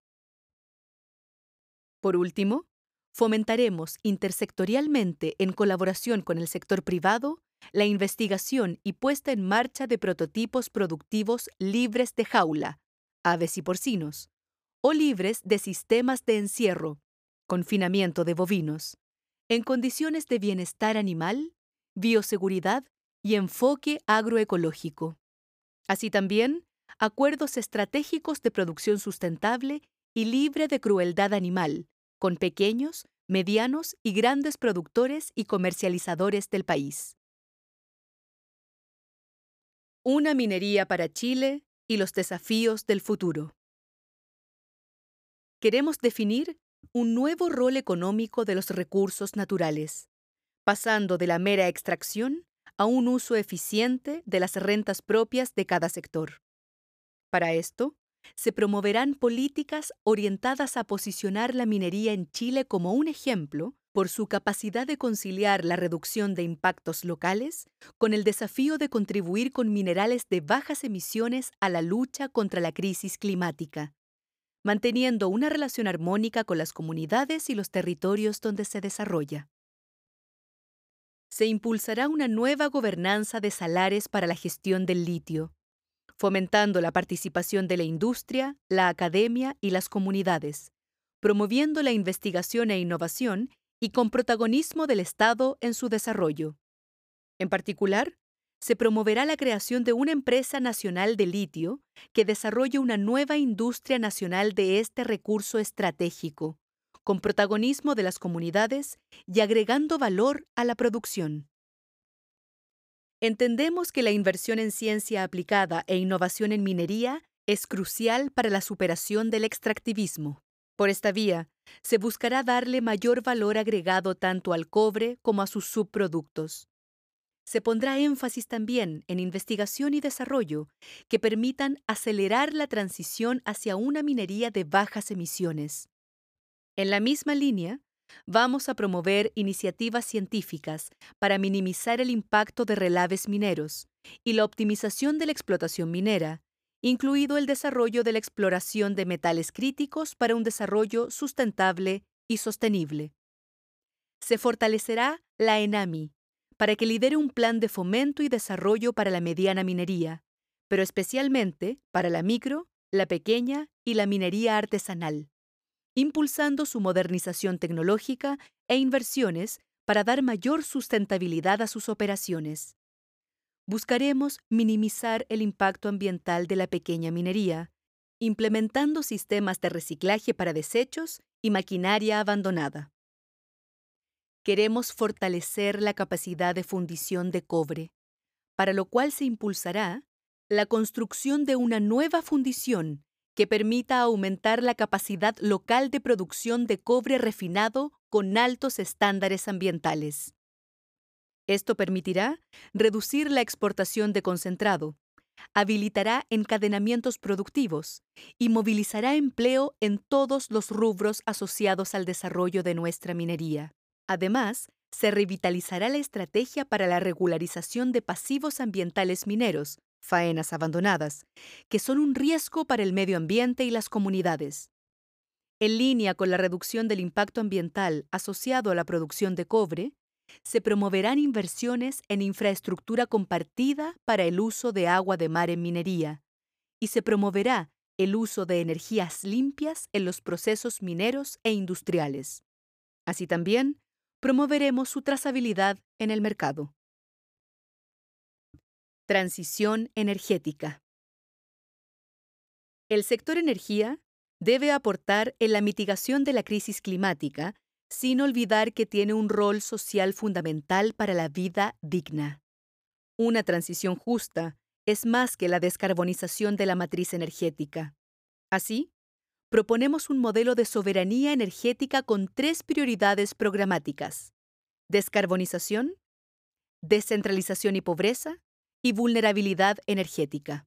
Por último, fomentaremos intersectorialmente, en colaboración con el sector privado, la investigación y puesta en marcha de prototipos productivos libres de jaula, aves y porcinos, o libres de sistemas de encierro, confinamiento de bovinos en condiciones de bienestar animal, bioseguridad y enfoque agroecológico. Así también, acuerdos estratégicos de producción sustentable y libre de crueldad animal, con pequeños, medianos y grandes productores y comercializadores del país. Una minería para Chile y los desafíos del futuro. Queremos definir un nuevo rol económico de los recursos naturales, pasando de la mera extracción a un uso eficiente de las rentas propias de cada sector. Para esto, se promoverán políticas orientadas a posicionar la minería en Chile como un ejemplo por su capacidad de conciliar la reducción de impactos locales con el desafío de contribuir con minerales de bajas emisiones a la lucha contra la crisis climática manteniendo una relación armónica con las comunidades y los territorios donde se desarrolla. Se impulsará una nueva gobernanza de salares para la gestión del litio, fomentando la participación de la industria, la academia y las comunidades, promoviendo la investigación e innovación y con protagonismo del Estado en su desarrollo. En particular, se promoverá la creación de una empresa nacional de litio que desarrolle una nueva industria nacional de este recurso estratégico, con protagonismo de las comunidades y agregando valor a la producción. Entendemos que la inversión en ciencia aplicada e innovación en minería es crucial para la superación del extractivismo. Por esta vía, se buscará darle mayor valor agregado tanto al cobre como a sus subproductos se pondrá énfasis también en investigación y desarrollo que permitan acelerar la transición hacia una minería de bajas emisiones. En la misma línea, vamos a promover iniciativas científicas para minimizar el impacto de relaves mineros y la optimización de la explotación minera, incluido el desarrollo de la exploración de metales críticos para un desarrollo sustentable y sostenible. Se fortalecerá la ENAMI, para que lidere un plan de fomento y desarrollo para la mediana minería, pero especialmente para la micro, la pequeña y la minería artesanal, impulsando su modernización tecnológica e inversiones para dar mayor sustentabilidad a sus operaciones. Buscaremos minimizar el impacto ambiental de la pequeña minería, implementando sistemas de reciclaje para desechos y maquinaria abandonada queremos fortalecer la capacidad de fundición de cobre, para lo cual se impulsará la construcción de una nueva fundición que permita aumentar la capacidad local de producción de cobre refinado con altos estándares ambientales. Esto permitirá reducir la exportación de concentrado, habilitará encadenamientos productivos y movilizará empleo en todos los rubros asociados al desarrollo de nuestra minería. Además, se revitalizará la estrategia para la regularización de pasivos ambientales mineros, faenas abandonadas, que son un riesgo para el medio ambiente y las comunidades. En línea con la reducción del impacto ambiental asociado a la producción de cobre, se promoverán inversiones en infraestructura compartida para el uso de agua de mar en minería y se promoverá el uso de energías limpias en los procesos mineros e industriales. Así también, promoveremos su trazabilidad en el mercado. Transición energética. El sector energía debe aportar en la mitigación de la crisis climática sin olvidar que tiene un rol social fundamental para la vida digna. Una transición justa es más que la descarbonización de la matriz energética. Así, proponemos un modelo de soberanía energética con tres prioridades programáticas. Descarbonización, descentralización y pobreza, y vulnerabilidad energética.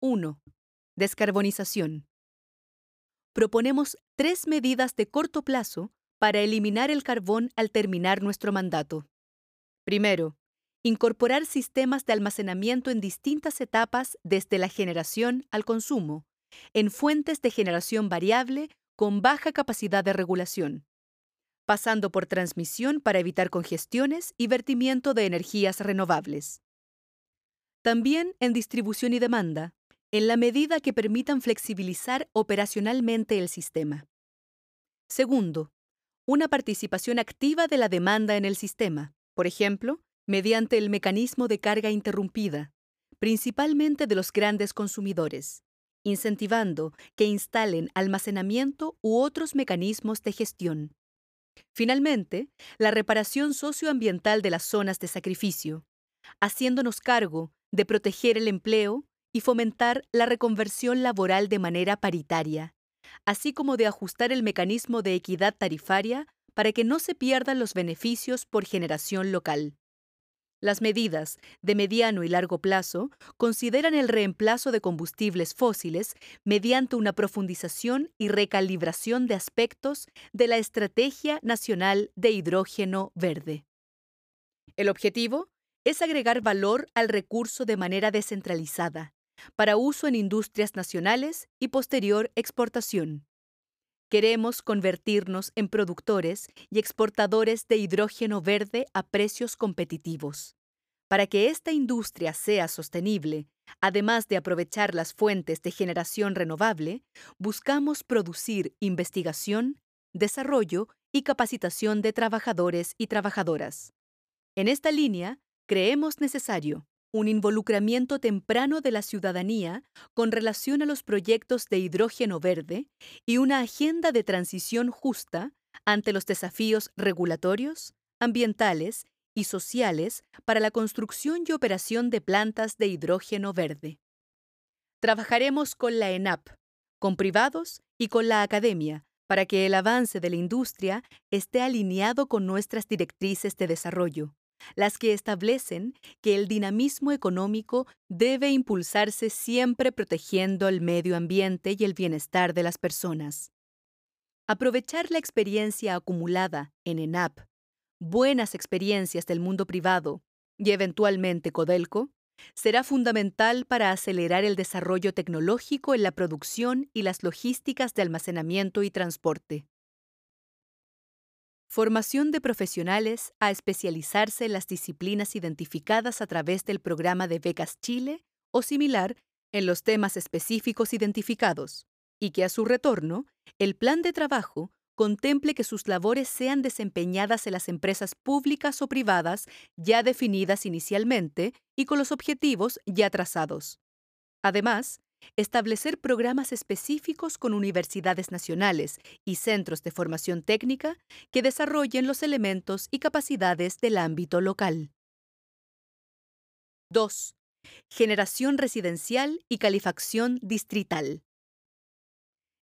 1. Descarbonización proponemos tres medidas de corto plazo para eliminar el carbón al terminar nuestro mandato. Primero, incorporar sistemas de almacenamiento en distintas etapas desde la generación al consumo, en fuentes de generación variable con baja capacidad de regulación, pasando por transmisión para evitar congestiones y vertimiento de energías renovables. También en distribución y demanda, en la medida que permitan flexibilizar operacionalmente el sistema. Segundo, una participación activa de la demanda en el sistema, por ejemplo, mediante el mecanismo de carga interrumpida, principalmente de los grandes consumidores, incentivando que instalen almacenamiento u otros mecanismos de gestión. Finalmente, la reparación socioambiental de las zonas de sacrificio, haciéndonos cargo de proteger el empleo y fomentar la reconversión laboral de manera paritaria, así como de ajustar el mecanismo de equidad tarifaria para que no se pierdan los beneficios por generación local. Las medidas de mediano y largo plazo consideran el reemplazo de combustibles fósiles mediante una profundización y recalibración de aspectos de la Estrategia Nacional de Hidrógeno Verde. El objetivo es agregar valor al recurso de manera descentralizada, para uso en industrias nacionales y posterior exportación. Queremos convertirnos en productores y exportadores de hidrógeno verde a precios competitivos. Para que esta industria sea sostenible, además de aprovechar las fuentes de generación renovable, buscamos producir investigación, desarrollo y capacitación de trabajadores y trabajadoras. En esta línea, creemos necesario un involucramiento temprano de la ciudadanía con relación a los proyectos de hidrógeno verde y una agenda de transición justa ante los desafíos regulatorios, ambientales y sociales para la construcción y operación de plantas de hidrógeno verde. Trabajaremos con la ENAP, con privados y con la academia para que el avance de la industria esté alineado con nuestras directrices de desarrollo las que establecen que el dinamismo económico debe impulsarse siempre protegiendo el medio ambiente y el bienestar de las personas. Aprovechar la experiencia acumulada en ENAP, buenas experiencias del mundo privado y eventualmente Codelco, será fundamental para acelerar el desarrollo tecnológico en la producción y las logísticas de almacenamiento y transporte. Formación de profesionales a especializarse en las disciplinas identificadas a través del programa de becas Chile o similar en los temas específicos identificados, y que a su retorno, el plan de trabajo contemple que sus labores sean desempeñadas en las empresas públicas o privadas ya definidas inicialmente y con los objetivos ya trazados. Además, establecer programas específicos con universidades nacionales y centros de formación técnica que desarrollen los elementos y capacidades del ámbito local. 2. Generación residencial y calefacción distrital.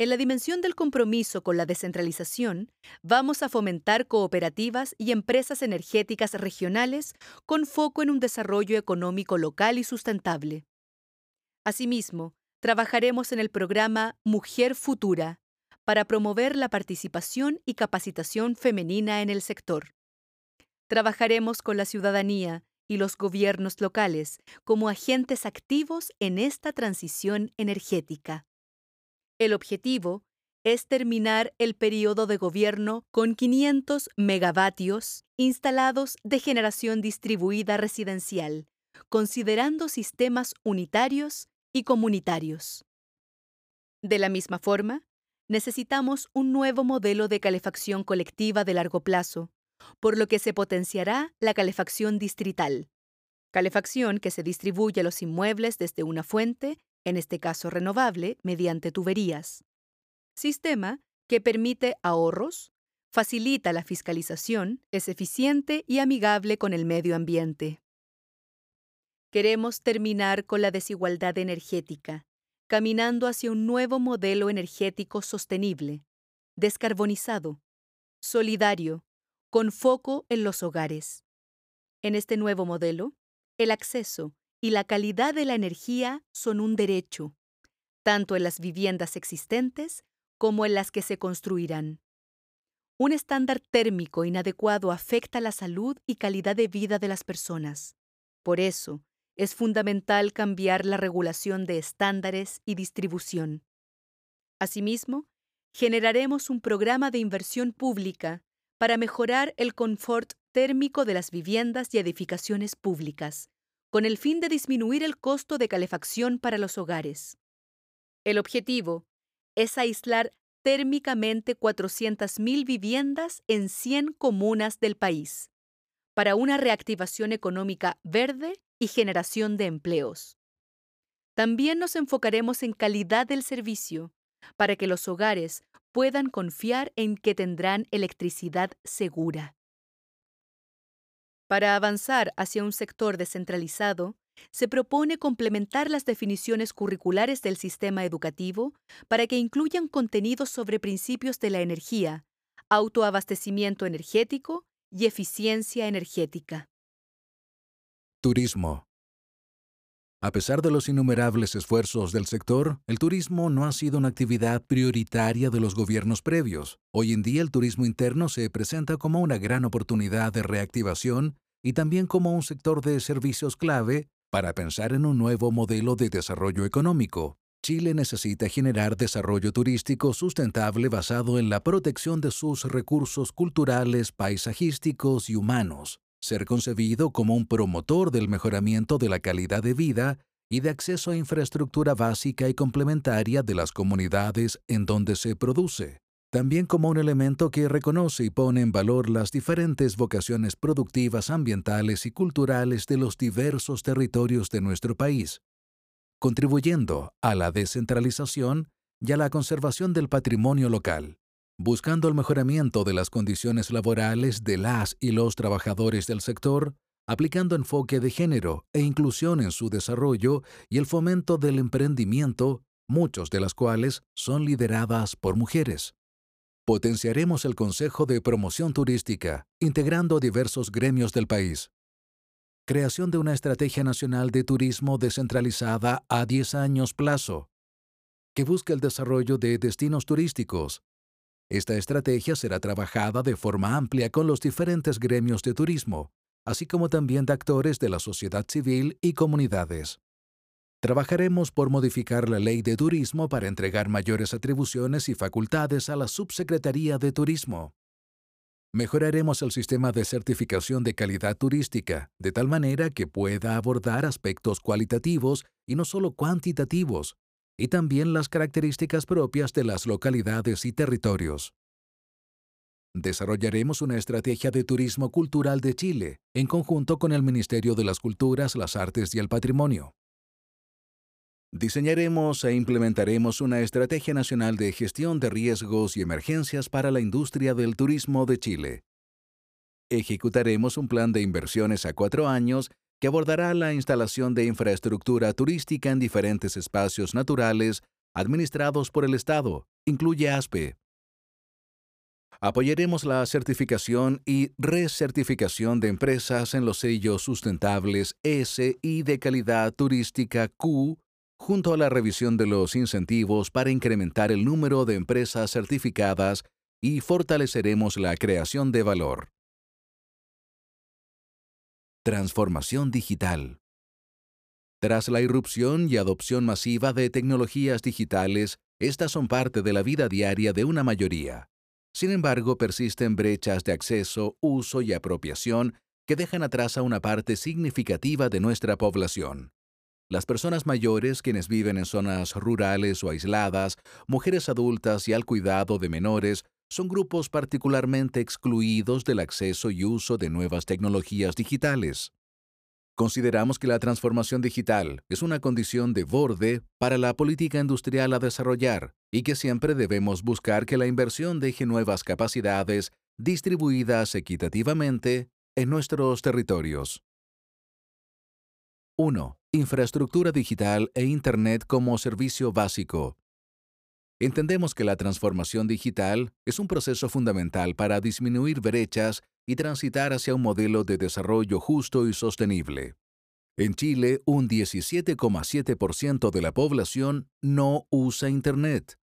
En la dimensión del compromiso con la descentralización, vamos a fomentar cooperativas y empresas energéticas regionales con foco en un desarrollo económico local y sustentable. Asimismo, trabajaremos en el programa Mujer Futura para promover la participación y capacitación femenina en el sector. Trabajaremos con la ciudadanía y los gobiernos locales como agentes activos en esta transición energética. El objetivo es terminar el periodo de gobierno con 500 megavatios instalados de generación distribuida residencial, considerando sistemas unitarios y comunitarios. De la misma forma, necesitamos un nuevo modelo de calefacción colectiva de largo plazo, por lo que se potenciará la calefacción distrital, calefacción que se distribuye a los inmuebles desde una fuente en este caso renovable, mediante tuberías. Sistema que permite ahorros, facilita la fiscalización, es eficiente y amigable con el medio ambiente. Queremos terminar con la desigualdad energética, caminando hacia un nuevo modelo energético sostenible, descarbonizado, solidario, con foco en los hogares. En este nuevo modelo, el acceso, y la calidad de la energía son un derecho, tanto en las viviendas existentes como en las que se construirán. Un estándar térmico inadecuado afecta la salud y calidad de vida de las personas. Por eso, es fundamental cambiar la regulación de estándares y distribución. Asimismo, generaremos un programa de inversión pública para mejorar el confort térmico de las viviendas y edificaciones públicas, con el fin de disminuir el costo de calefacción para los hogares. El objetivo es aislar térmicamente 400.000 viviendas en 100 comunas del país, para una reactivación económica verde y generación de empleos. También nos enfocaremos en calidad del servicio, para que los hogares puedan confiar en que tendrán electricidad segura. Para avanzar hacia un sector descentralizado, se propone complementar las definiciones curriculares del sistema educativo para que incluyan contenidos sobre principios de la energía, autoabastecimiento energético y eficiencia energética. Turismo. A pesar de los innumerables esfuerzos del sector, el turismo no ha sido una actividad prioritaria de los gobiernos previos. Hoy en día el turismo interno se presenta como una gran oportunidad de reactivación y también como un sector de servicios clave para pensar en un nuevo modelo de desarrollo económico. Chile necesita generar desarrollo turístico sustentable basado en la protección de sus recursos culturales, paisajísticos y humanos, ser concebido como un promotor del mejoramiento de la calidad de vida y de acceso a infraestructura básica y complementaria de las comunidades en donde se produce también como un elemento que reconoce y pone en valor las diferentes vocaciones productivas, ambientales y culturales de los diversos territorios de nuestro país, contribuyendo a la descentralización y a la conservación del patrimonio local, buscando el mejoramiento de las condiciones laborales de las y los trabajadores del sector, aplicando enfoque de género e inclusión en su desarrollo y el fomento del emprendimiento, muchos de las cuales son lideradas por mujeres. Potenciaremos el Consejo de Promoción Turística, integrando diversos gremios del país. Creación de una Estrategia Nacional de Turismo descentralizada a 10 años plazo, que busque el desarrollo de destinos turísticos. Esta estrategia será trabajada de forma amplia con los diferentes gremios de turismo, así como también de actores de la sociedad civil y comunidades. Trabajaremos por modificar la ley de turismo para entregar mayores atribuciones y facultades a la Subsecretaría de Turismo. Mejoraremos el sistema de certificación de calidad turística, de tal manera que pueda abordar aspectos cualitativos y no solo cuantitativos, y también las características propias de las localidades y territorios. Desarrollaremos una estrategia de turismo cultural de Chile, en conjunto con el Ministerio de las Culturas, las Artes y el Patrimonio. Diseñaremos e implementaremos una estrategia nacional de gestión de riesgos y emergencias para la industria del turismo de Chile. Ejecutaremos un plan de inversiones a cuatro años que abordará la instalación de infraestructura turística en diferentes espacios naturales administrados por el Estado, incluye ASPE. Apoyaremos la certificación y recertificación de empresas en los sellos sustentables S y de calidad turística Q junto a la revisión de los incentivos para incrementar el número de empresas certificadas y fortaleceremos la creación de valor. Transformación digital. Tras la irrupción y adopción masiva de tecnologías digitales, estas son parte de la vida diaria de una mayoría. Sin embargo, persisten brechas de acceso, uso y apropiación que dejan atrás a una parte significativa de nuestra población. Las personas mayores, quienes viven en zonas rurales o aisladas, mujeres adultas y al cuidado de menores, son grupos particularmente excluidos del acceso y uso de nuevas tecnologías digitales. Consideramos que la transformación digital es una condición de borde para la política industrial a desarrollar y que siempre debemos buscar que la inversión deje nuevas capacidades distribuidas equitativamente en nuestros territorios. 1. Infraestructura digital e Internet como servicio básico. Entendemos que la transformación digital es un proceso fundamental para disminuir brechas y transitar hacia un modelo de desarrollo justo y sostenible. En Chile, un 17,7% de la población no usa Internet.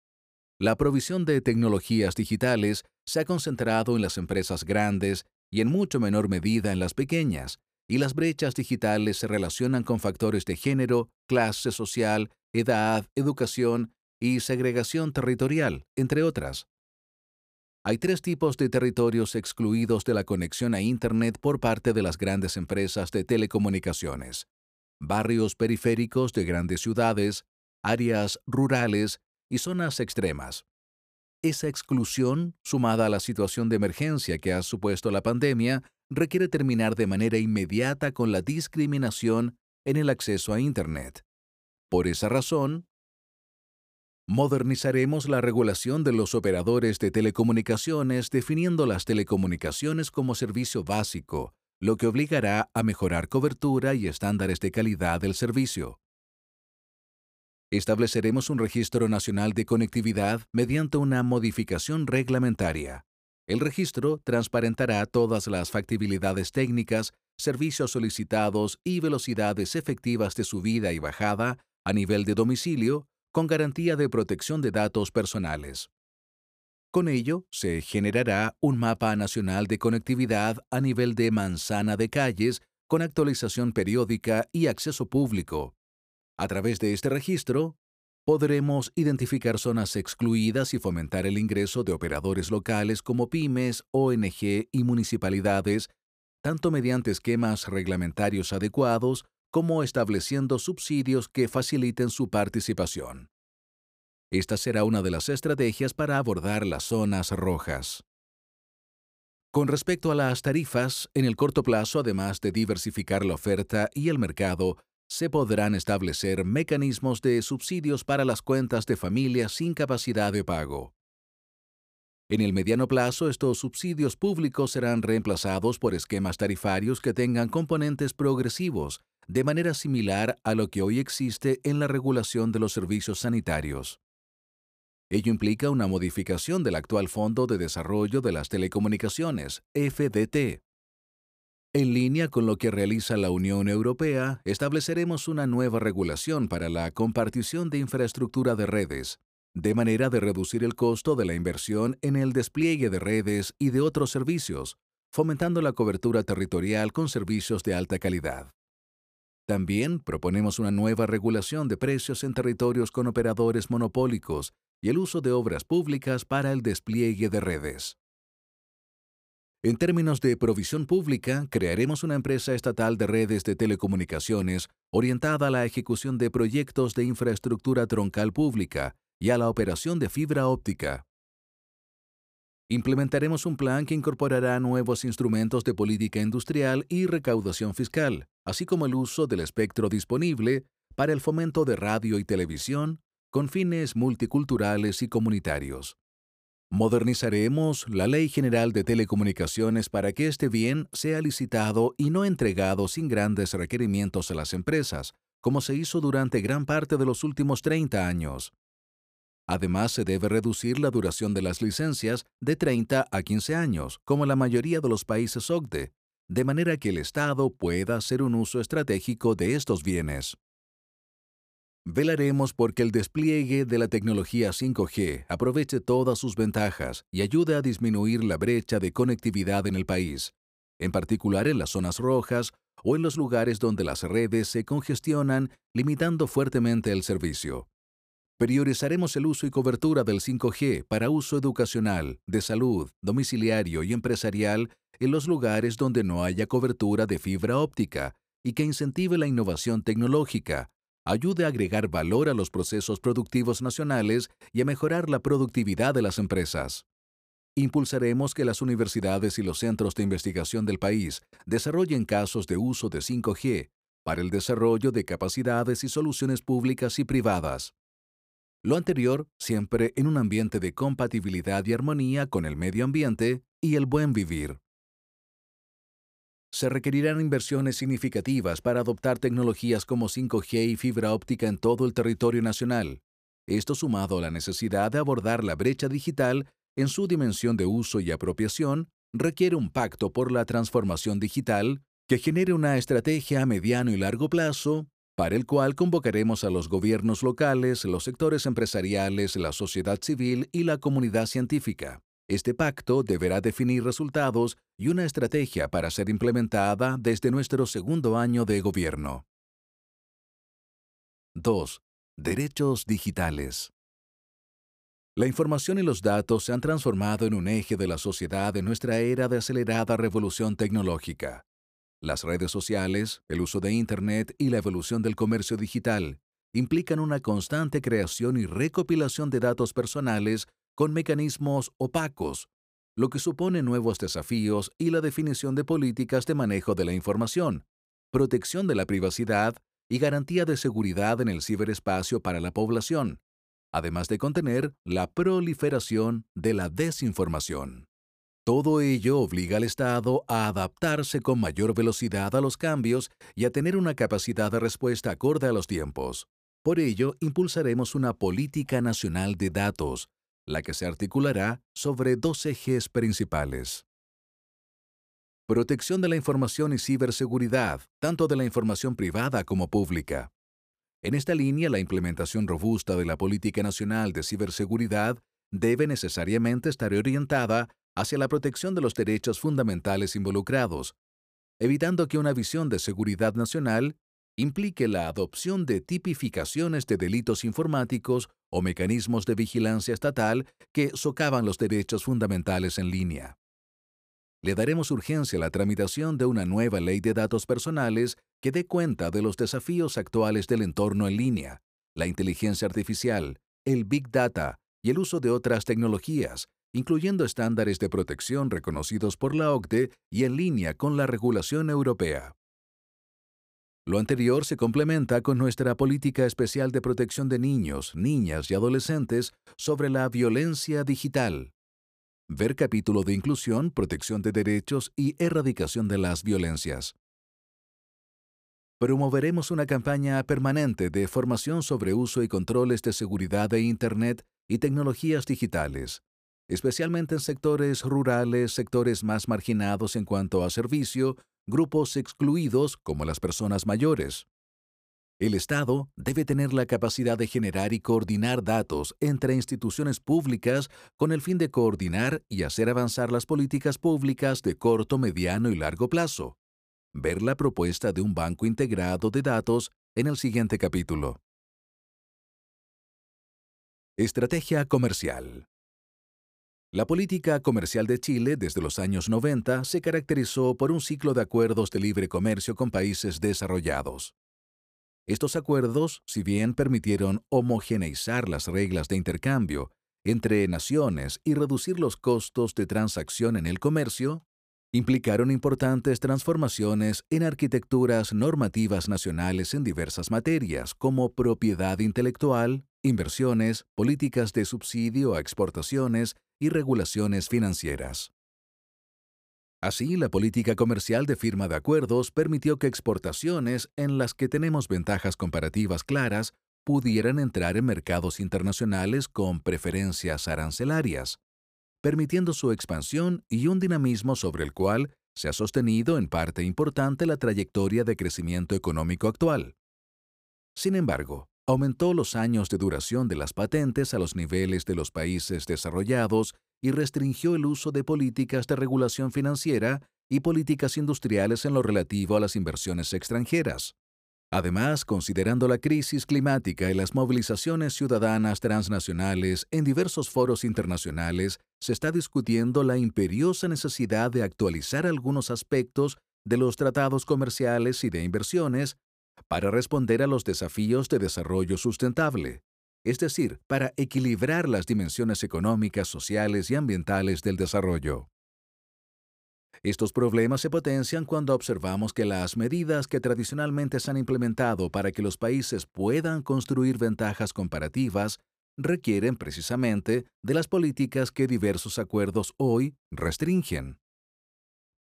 La provisión de tecnologías digitales se ha concentrado en las empresas grandes y en mucho menor medida en las pequeñas, y las brechas digitales se relacionan con factores de género, clase social, edad, educación y segregación territorial, entre otras. Hay tres tipos de territorios excluidos de la conexión a Internet por parte de las grandes empresas de telecomunicaciones. Barrios periféricos de grandes ciudades, áreas rurales y zonas extremas. Esa exclusión, sumada a la situación de emergencia que ha supuesto la pandemia, requiere terminar de manera inmediata con la discriminación en el acceso a Internet. Por esa razón, modernizaremos la regulación de los operadores de telecomunicaciones definiendo las telecomunicaciones como servicio básico, lo que obligará a mejorar cobertura y estándares de calidad del servicio. Estableceremos un registro nacional de conectividad mediante una modificación reglamentaria. El registro transparentará todas las factibilidades técnicas, servicios solicitados y velocidades efectivas de subida y bajada a nivel de domicilio, con garantía de protección de datos personales. Con ello, se generará un mapa nacional de conectividad a nivel de manzana de calles, con actualización periódica y acceso público. A través de este registro, podremos identificar zonas excluidas y fomentar el ingreso de operadores locales como pymes, ONG y municipalidades, tanto mediante esquemas reglamentarios adecuados como estableciendo subsidios que faciliten su participación. Esta será una de las estrategias para abordar las zonas rojas. Con respecto a las tarifas, en el corto plazo, además de diversificar la oferta y el mercado, se podrán establecer mecanismos de subsidios para las cuentas de familias sin capacidad de pago. En el mediano plazo, estos subsidios públicos serán reemplazados por esquemas tarifarios que tengan componentes progresivos, de manera similar a lo que hoy existe en la regulación de los servicios sanitarios. Ello implica una modificación del actual Fondo de Desarrollo de las Telecomunicaciones, FDT, en línea con lo que realiza la Unión Europea, estableceremos una nueva regulación para la compartición de infraestructura de redes, de manera de reducir el costo de la inversión en el despliegue de redes y de otros servicios, fomentando la cobertura territorial con servicios de alta calidad. También proponemos una nueva regulación de precios en territorios con operadores monopólicos y el uso de obras públicas para el despliegue de redes. En términos de provisión pública, crearemos una empresa estatal de redes de telecomunicaciones orientada a la ejecución de proyectos de infraestructura troncal pública y a la operación de fibra óptica. Implementaremos un plan que incorporará nuevos instrumentos de política industrial y recaudación fiscal, así como el uso del espectro disponible para el fomento de radio y televisión con fines multiculturales y comunitarios. Modernizaremos la Ley General de Telecomunicaciones para que este bien sea licitado y no entregado sin grandes requerimientos a las empresas, como se hizo durante gran parte de los últimos 30 años. Además, se debe reducir la duración de las licencias de 30 a 15 años, como la mayoría de los países OCDE, de manera que el Estado pueda hacer un uso estratégico de estos bienes. Velaremos porque el despliegue de la tecnología 5G aproveche todas sus ventajas y ayude a disminuir la brecha de conectividad en el país, en particular en las zonas rojas o en los lugares donde las redes se congestionan, limitando fuertemente el servicio. Priorizaremos el uso y cobertura del 5G para uso educacional, de salud, domiciliario y empresarial en los lugares donde no haya cobertura de fibra óptica y que incentive la innovación tecnológica, ayude a agregar valor a los procesos productivos nacionales y a mejorar la productividad de las empresas. Impulsaremos que las universidades y los centros de investigación del país desarrollen casos de uso de 5G para el desarrollo de capacidades y soluciones públicas y privadas. Lo anterior siempre en un ambiente de compatibilidad y armonía con el medio ambiente y el buen vivir. Se requerirán inversiones significativas para adoptar tecnologías como 5G y fibra óptica en todo el territorio nacional. Esto sumado a la necesidad de abordar la brecha digital en su dimensión de uso y apropiación, requiere un pacto por la transformación digital que genere una estrategia a mediano y largo plazo, para el cual convocaremos a los gobiernos locales, los sectores empresariales, la sociedad civil y la comunidad científica. Este pacto deberá definir resultados y una estrategia para ser implementada desde nuestro segundo año de gobierno. 2. Derechos digitales. La información y los datos se han transformado en un eje de la sociedad en nuestra era de acelerada revolución tecnológica. Las redes sociales, el uso de Internet y la evolución del comercio digital implican una constante creación y recopilación de datos personales con mecanismos opacos, lo que supone nuevos desafíos y la definición de políticas de manejo de la información, protección de la privacidad y garantía de seguridad en el ciberespacio para la población, además de contener la proliferación de la desinformación. Todo ello obliga al Estado a adaptarse con mayor velocidad a los cambios y a tener una capacidad de respuesta acorde a los tiempos. Por ello, impulsaremos una política nacional de datos, la que se articulará sobre dos ejes principales. Protección de la información y ciberseguridad, tanto de la información privada como pública. En esta línea, la implementación robusta de la Política Nacional de Ciberseguridad debe necesariamente estar orientada hacia la protección de los derechos fundamentales involucrados, evitando que una visión de seguridad nacional implique la adopción de tipificaciones de delitos informáticos o mecanismos de vigilancia estatal que socavan los derechos fundamentales en línea. Le daremos urgencia a la tramitación de una nueva ley de datos personales que dé cuenta de los desafíos actuales del entorno en línea, la inteligencia artificial, el big data y el uso de otras tecnologías, incluyendo estándares de protección reconocidos por la OCDE y en línea con la regulación europea. Lo anterior se complementa con nuestra política especial de protección de niños, niñas y adolescentes sobre la violencia digital. Ver capítulo de Inclusión, Protección de Derechos y Erradicación de las Violencias. Promoveremos una campaña permanente de formación sobre uso y controles de seguridad de Internet y tecnologías digitales, especialmente en sectores rurales, sectores más marginados en cuanto a servicio, grupos excluidos como las personas mayores. El Estado debe tener la capacidad de generar y coordinar datos entre instituciones públicas con el fin de coordinar y hacer avanzar las políticas públicas de corto, mediano y largo plazo. Ver la propuesta de un banco integrado de datos en el siguiente capítulo. Estrategia comercial. La política comercial de Chile desde los años 90 se caracterizó por un ciclo de acuerdos de libre comercio con países desarrollados. Estos acuerdos, si bien permitieron homogeneizar las reglas de intercambio entre naciones y reducir los costos de transacción en el comercio, implicaron importantes transformaciones en arquitecturas normativas nacionales en diversas materias, como propiedad intelectual, inversiones, políticas de subsidio a exportaciones y regulaciones financieras. Así, la política comercial de firma de acuerdos permitió que exportaciones en las que tenemos ventajas comparativas claras pudieran entrar en mercados internacionales con preferencias arancelarias, permitiendo su expansión y un dinamismo sobre el cual se ha sostenido en parte importante la trayectoria de crecimiento económico actual. Sin embargo, aumentó los años de duración de las patentes a los niveles de los países desarrollados y restringió el uso de políticas de regulación financiera y políticas industriales en lo relativo a las inversiones extranjeras. Además, considerando la crisis climática y las movilizaciones ciudadanas transnacionales en diversos foros internacionales, se está discutiendo la imperiosa necesidad de actualizar algunos aspectos de los tratados comerciales y de inversiones para responder a los desafíos de desarrollo sustentable, es decir, para equilibrar las dimensiones económicas, sociales y ambientales del desarrollo. Estos problemas se potencian cuando observamos que las medidas que tradicionalmente se han implementado para que los países puedan construir ventajas comparativas requieren precisamente de las políticas que diversos acuerdos hoy restringen.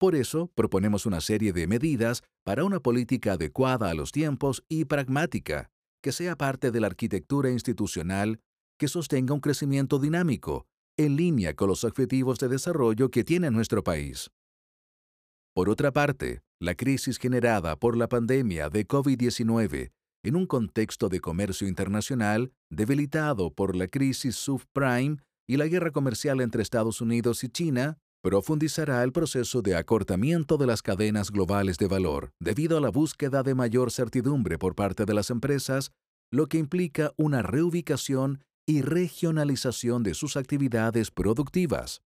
Por eso, proponemos una serie de medidas para una política adecuada a los tiempos y pragmática, que sea parte de la arquitectura institucional que sostenga un crecimiento dinámico, en línea con los objetivos de desarrollo que tiene nuestro país. Por otra parte, la crisis generada por la pandemia de COVID-19 en un contexto de comercio internacional debilitado por la crisis subprime y la guerra comercial entre Estados Unidos y China, profundizará el proceso de acortamiento de las cadenas globales de valor debido a la búsqueda de mayor certidumbre por parte de las empresas, lo que implica una reubicación y regionalización de sus actividades productivas.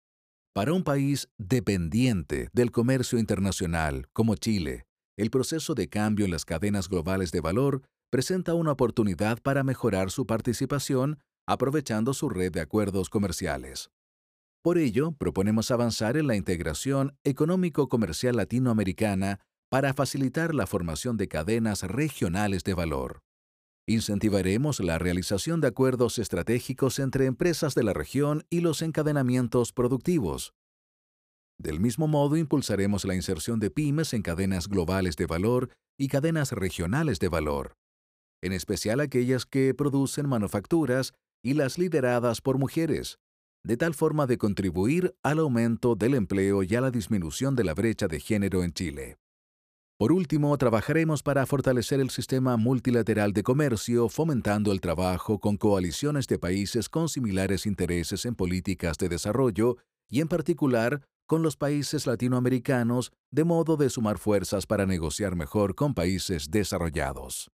Para un país dependiente del comercio internacional como Chile, el proceso de cambio en las cadenas globales de valor presenta una oportunidad para mejorar su participación aprovechando su red de acuerdos comerciales. Por ello, proponemos avanzar en la integración económico-comercial latinoamericana para facilitar la formación de cadenas regionales de valor. Incentivaremos la realización de acuerdos estratégicos entre empresas de la región y los encadenamientos productivos. Del mismo modo, impulsaremos la inserción de pymes en cadenas globales de valor y cadenas regionales de valor, en especial aquellas que producen manufacturas y las lideradas por mujeres, de tal forma de contribuir al aumento del empleo y a la disminución de la brecha de género en Chile. Por último, trabajaremos para fortalecer el sistema multilateral de comercio, fomentando el trabajo con coaliciones de países con similares intereses en políticas de desarrollo y en particular con los países latinoamericanos, de modo de sumar fuerzas para negociar mejor con países desarrollados.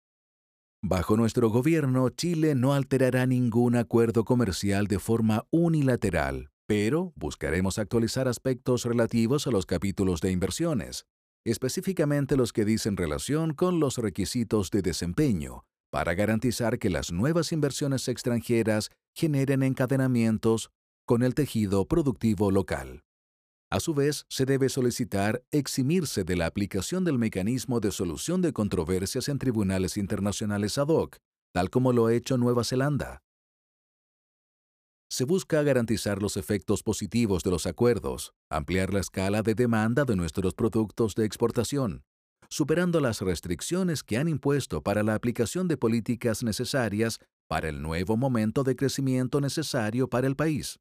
Bajo nuestro gobierno, Chile no alterará ningún acuerdo comercial de forma unilateral, pero buscaremos actualizar aspectos relativos a los capítulos de inversiones, específicamente los que dicen relación con los requisitos de desempeño, para garantizar que las nuevas inversiones extranjeras generen encadenamientos con el tejido productivo local. A su vez, se debe solicitar eximirse de la aplicación del mecanismo de solución de controversias en tribunales internacionales ad hoc, tal como lo ha hecho Nueva Zelanda, se busca garantizar los efectos positivos de los acuerdos, ampliar la escala de demanda de nuestros productos de exportación, superando las restricciones que han impuesto para la aplicación de políticas necesarias para el nuevo momento de crecimiento necesario para el país.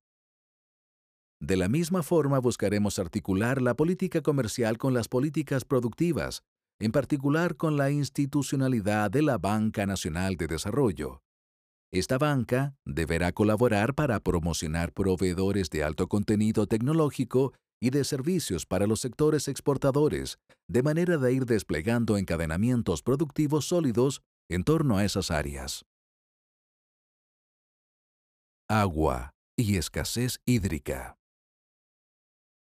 De la misma forma buscaremos articular la política comercial con las políticas productivas, en particular con la institucionalidad de la Banca Nacional de Desarrollo, esta banca deberá colaborar para promocionar proveedores de alto contenido tecnológico y de servicios para los sectores exportadores, de manera de ir desplegando encadenamientos productivos sólidos en torno a esas áreas. Agua y escasez hídrica.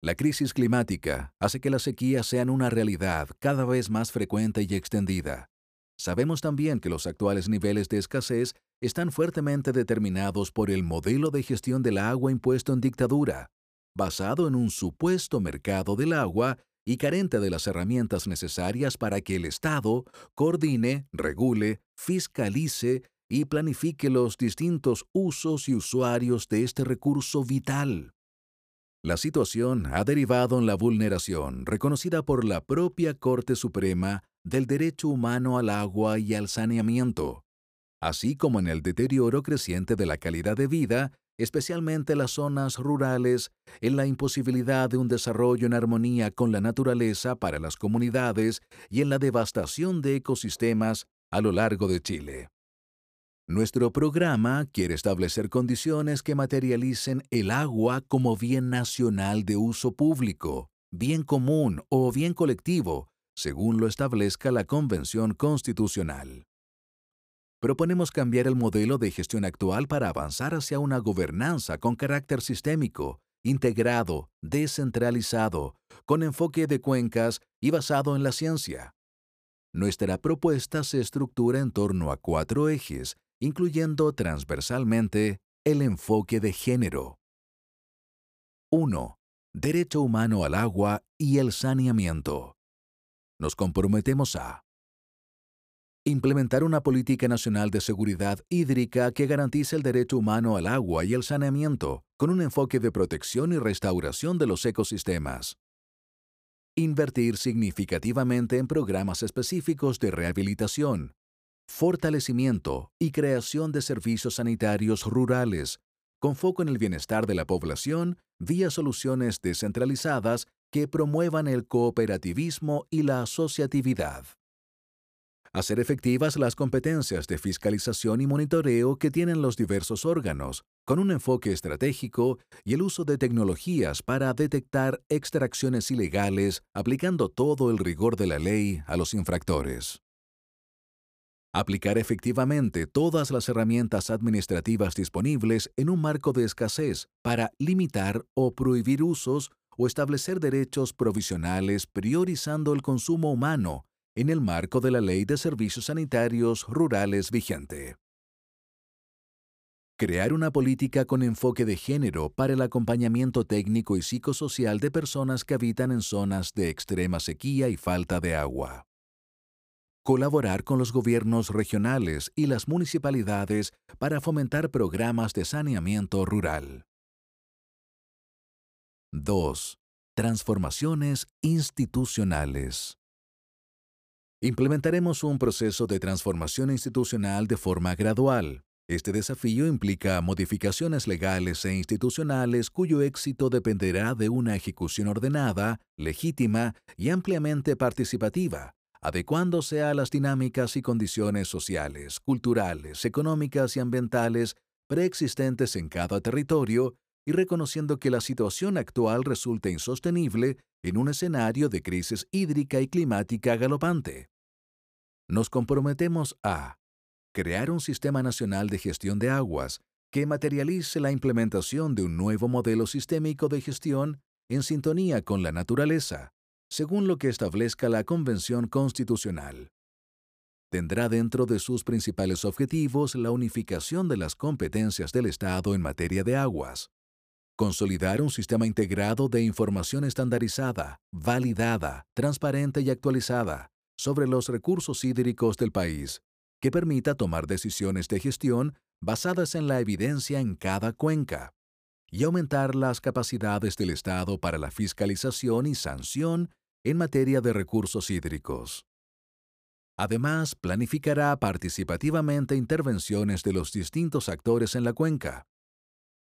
La crisis climática hace que las sequías sean una realidad cada vez más frecuente y extendida. Sabemos también que los actuales niveles de escasez están fuertemente determinados por el modelo de gestión del agua impuesto en dictadura, basado en un supuesto mercado del agua y carente de las herramientas necesarias para que el Estado coordine, regule, fiscalice y planifique los distintos usos y usuarios de este recurso vital. La situación ha derivado en la vulneración, reconocida por la propia Corte Suprema, del derecho humano al agua y al saneamiento, así como en el deterioro creciente de la calidad de vida, especialmente en las zonas rurales, en la imposibilidad de un desarrollo en armonía con la naturaleza para las comunidades y en la devastación de ecosistemas a lo largo de Chile. Nuestro programa quiere establecer condiciones que materialicen el agua como bien nacional de uso público, bien común o bien colectivo, según lo establezca la Convención Constitucional. Proponemos cambiar el modelo de gestión actual para avanzar hacia una gobernanza con carácter sistémico, integrado, descentralizado, con enfoque de cuencas y basado en la ciencia. Nuestra propuesta se estructura en torno a cuatro ejes incluyendo transversalmente el enfoque de género. 1. Derecho humano al agua y el saneamiento. Nos comprometemos a implementar una política nacional de seguridad hídrica que garantice el derecho humano al agua y el saneamiento, con un enfoque de protección y restauración de los ecosistemas. Invertir significativamente en programas específicos de rehabilitación, fortalecimiento y creación de servicios sanitarios rurales, con foco en el bienestar de la población vía soluciones descentralizadas que promuevan el cooperativismo y la asociatividad. Hacer efectivas las competencias de fiscalización y monitoreo que tienen los diversos órganos, con un enfoque estratégico y el uso de tecnologías para detectar extracciones ilegales, aplicando todo el rigor de la ley a los infractores. Aplicar efectivamente todas las herramientas administrativas disponibles en un marco de escasez para limitar o prohibir usos o establecer derechos provisionales priorizando el consumo humano en el marco de la Ley de Servicios Sanitarios Rurales vigente. Crear una política con enfoque de género para el acompañamiento técnico y psicosocial de personas que habitan en zonas de extrema sequía y falta de agua colaborar con los gobiernos regionales y las municipalidades para fomentar programas de saneamiento rural. 2. Transformaciones institucionales. Implementaremos un proceso de transformación institucional de forma gradual. Este desafío implica modificaciones legales e institucionales cuyo éxito dependerá de una ejecución ordenada, legítima y ampliamente participativa, adecuándose a las dinámicas y condiciones sociales, culturales, económicas y ambientales preexistentes en cada territorio y reconociendo que la situación actual resulta insostenible en un escenario de crisis hídrica y climática galopante. Nos comprometemos a crear un sistema nacional de gestión de aguas que materialice la implementación de un nuevo modelo sistémico de gestión en sintonía con la naturaleza, según lo que establezca la Convención Constitucional. Tendrá dentro de sus principales objetivos la unificación de las competencias del Estado en materia de aguas, consolidar un sistema integrado de información estandarizada, validada, transparente y actualizada sobre los recursos hídricos del país, que permita tomar decisiones de gestión basadas en la evidencia en cada cuenca, y aumentar las capacidades del Estado para la fiscalización y sanción en materia de recursos hídricos. Además, planificará participativamente intervenciones de los distintos actores en la cuenca.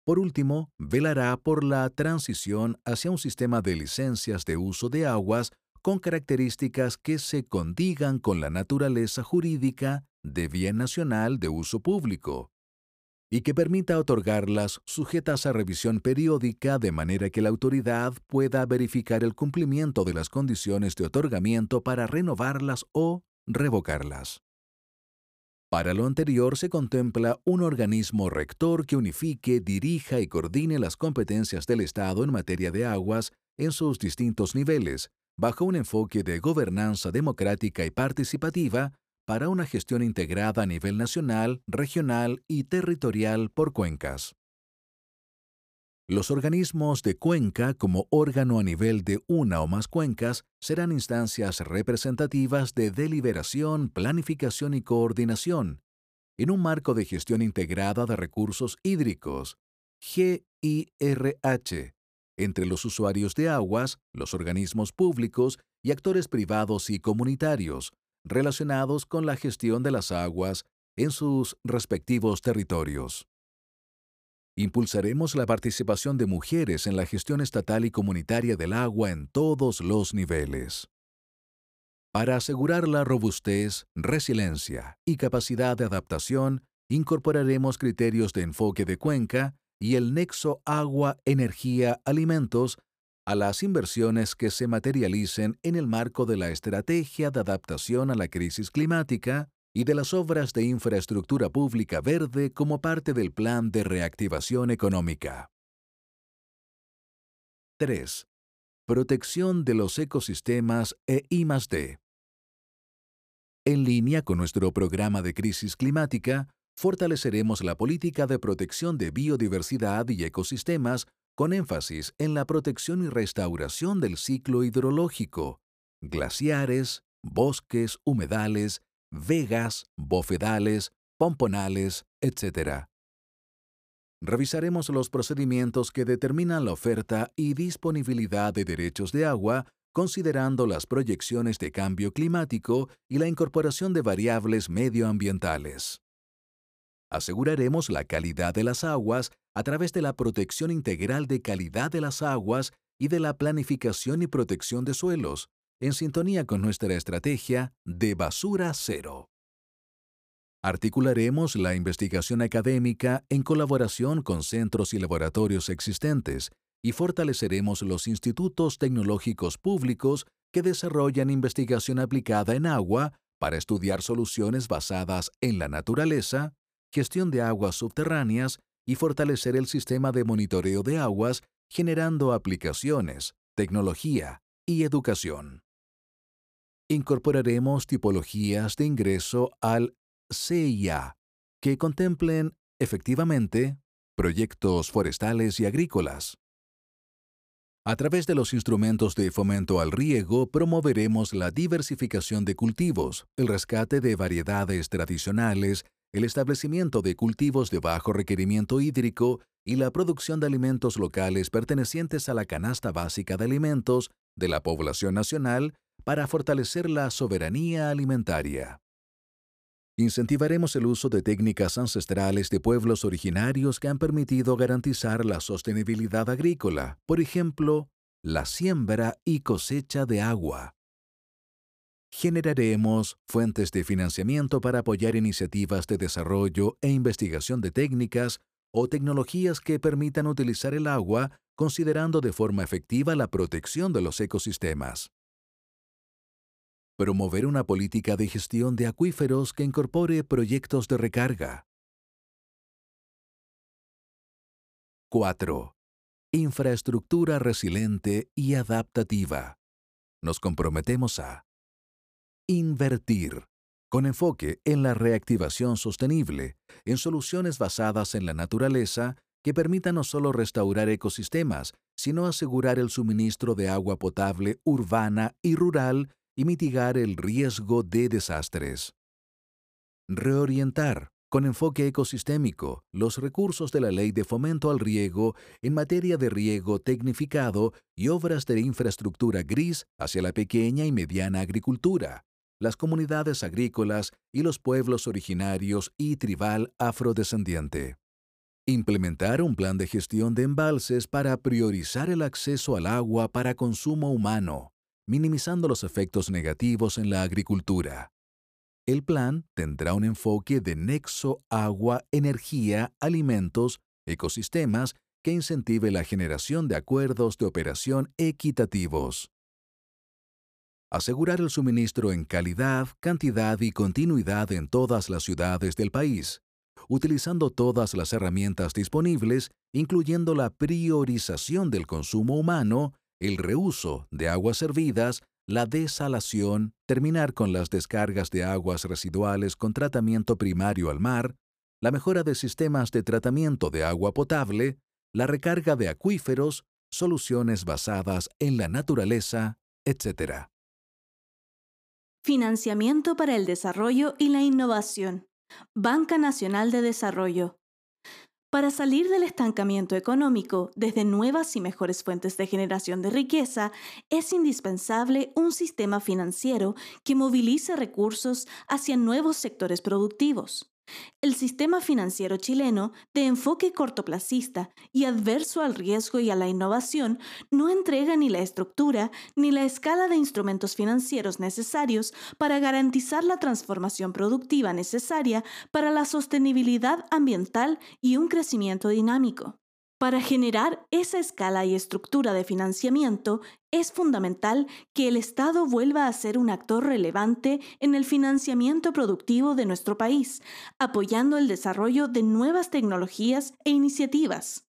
Por último, velará por la transición hacia un sistema de licencias de uso de aguas con características que se condigan con la naturaleza jurídica de bien nacional de uso público, y que permita otorgarlas sujetas a revisión periódica de manera que la autoridad pueda verificar el cumplimiento de las condiciones de otorgamiento para renovarlas o revocarlas. Para lo anterior se contempla un organismo rector que unifique, dirija y coordine las competencias del Estado en materia de aguas en sus distintos niveles, bajo un enfoque de gobernanza democrática y participativa para una gestión integrada a nivel nacional, regional y territorial por cuencas. Los organismos de cuenca como órgano a nivel de una o más cuencas serán instancias representativas de deliberación, planificación y coordinación en un marco de gestión integrada de recursos hídricos, GIRH, entre los usuarios de aguas, los organismos públicos y actores privados y comunitarios relacionados con la gestión de las aguas en sus respectivos territorios. Impulsaremos la participación de mujeres en la gestión estatal y comunitaria del agua en todos los niveles. Para asegurar la robustez, resiliencia y capacidad de adaptación, incorporaremos criterios de enfoque de cuenca y el nexo agua-energía-alimentos a las inversiones que se materialicen en el marco de la Estrategia de Adaptación a la Crisis Climática y de las obras de infraestructura pública verde como parte del Plan de Reactivación Económica. 3. Protección de los ecosistemas e I+D. En línea con nuestro programa de crisis climática, fortaleceremos la política de protección de biodiversidad y ecosistemas con énfasis en la protección y restauración del ciclo hidrológico, glaciares, bosques, humedales, vegas, bofedales, pomponales, etc. Revisaremos los procedimientos que determinan la oferta y disponibilidad de derechos de agua, considerando las proyecciones de cambio climático y la incorporación de variables medioambientales. Aseguraremos la calidad de las aguas a través de la protección integral de calidad de las aguas y de la planificación y protección de suelos, en sintonía con nuestra estrategia de basura cero. Articularemos la investigación académica en colaboración con centros y laboratorios existentes y fortaleceremos los institutos tecnológicos públicos que desarrollan investigación aplicada en agua para estudiar soluciones basadas en la naturaleza, gestión de aguas subterráneas y fortalecer el sistema de monitoreo de aguas generando aplicaciones, tecnología y educación incorporaremos tipologías de ingreso al CIA que contemplen efectivamente proyectos forestales y agrícolas. A través de los instrumentos de fomento al riego, promoveremos la diversificación de cultivos, el rescate de variedades tradicionales, el establecimiento de cultivos de bajo requerimiento hídrico y la producción de alimentos locales pertenecientes a la canasta básica de alimentos de la población nacional para fortalecer la soberanía alimentaria. Incentivaremos el uso de técnicas ancestrales de pueblos originarios que han permitido garantizar la sostenibilidad agrícola, por ejemplo, la siembra y cosecha de agua. Generaremos fuentes de financiamiento para apoyar iniciativas de desarrollo e investigación de técnicas o tecnologías que permitan utilizar el agua considerando de forma efectiva la protección de los ecosistemas promover una política de gestión de acuíferos que incorpore proyectos de recarga. 4. Infraestructura resiliente y adaptativa. Nos comprometemos a invertir, con enfoque en la reactivación sostenible, en soluciones basadas en la naturaleza que permitan no solo restaurar ecosistemas, sino asegurar el suministro de agua potable urbana y rural y mitigar el riesgo de desastres. Reorientar, con enfoque ecosistémico, los recursos de la Ley de Fomento al Riego en materia de riego tecnificado y obras de infraestructura gris hacia la pequeña y mediana agricultura, las comunidades agrícolas y los pueblos originarios y tribal afrodescendiente. Implementar un plan de gestión de embalses para priorizar el acceso al agua para consumo humano, minimizando los efectos negativos en la agricultura. El plan tendrá un enfoque de nexo agua, energía, alimentos, ecosistemas que incentive la generación de acuerdos de operación equitativos. Asegurar el suministro en calidad, cantidad y continuidad en todas las ciudades del país, utilizando todas las herramientas disponibles, incluyendo la priorización del consumo humano el reuso de aguas servidas, la desalación, terminar con las descargas de aguas residuales con tratamiento primario al mar, la mejora de sistemas de tratamiento de agua potable, la recarga de acuíferos, soluciones basadas en la naturaleza, etc. Financiamiento para el desarrollo y la innovación. Banca Nacional de Desarrollo. Para salir del estancamiento económico desde nuevas y mejores fuentes de generación de riqueza, es indispensable un sistema financiero que movilice recursos hacia nuevos sectores productivos. El sistema financiero chileno, de enfoque cortoplacista y adverso al riesgo y a la innovación, no entrega ni la estructura ni la escala de instrumentos financieros necesarios para garantizar la transformación productiva necesaria para la sostenibilidad ambiental y un crecimiento dinámico. Para generar esa escala y estructura de financiamiento, es fundamental que el Estado vuelva a ser un actor relevante en el financiamiento productivo de nuestro país, apoyando el desarrollo de nuevas tecnologías e iniciativas.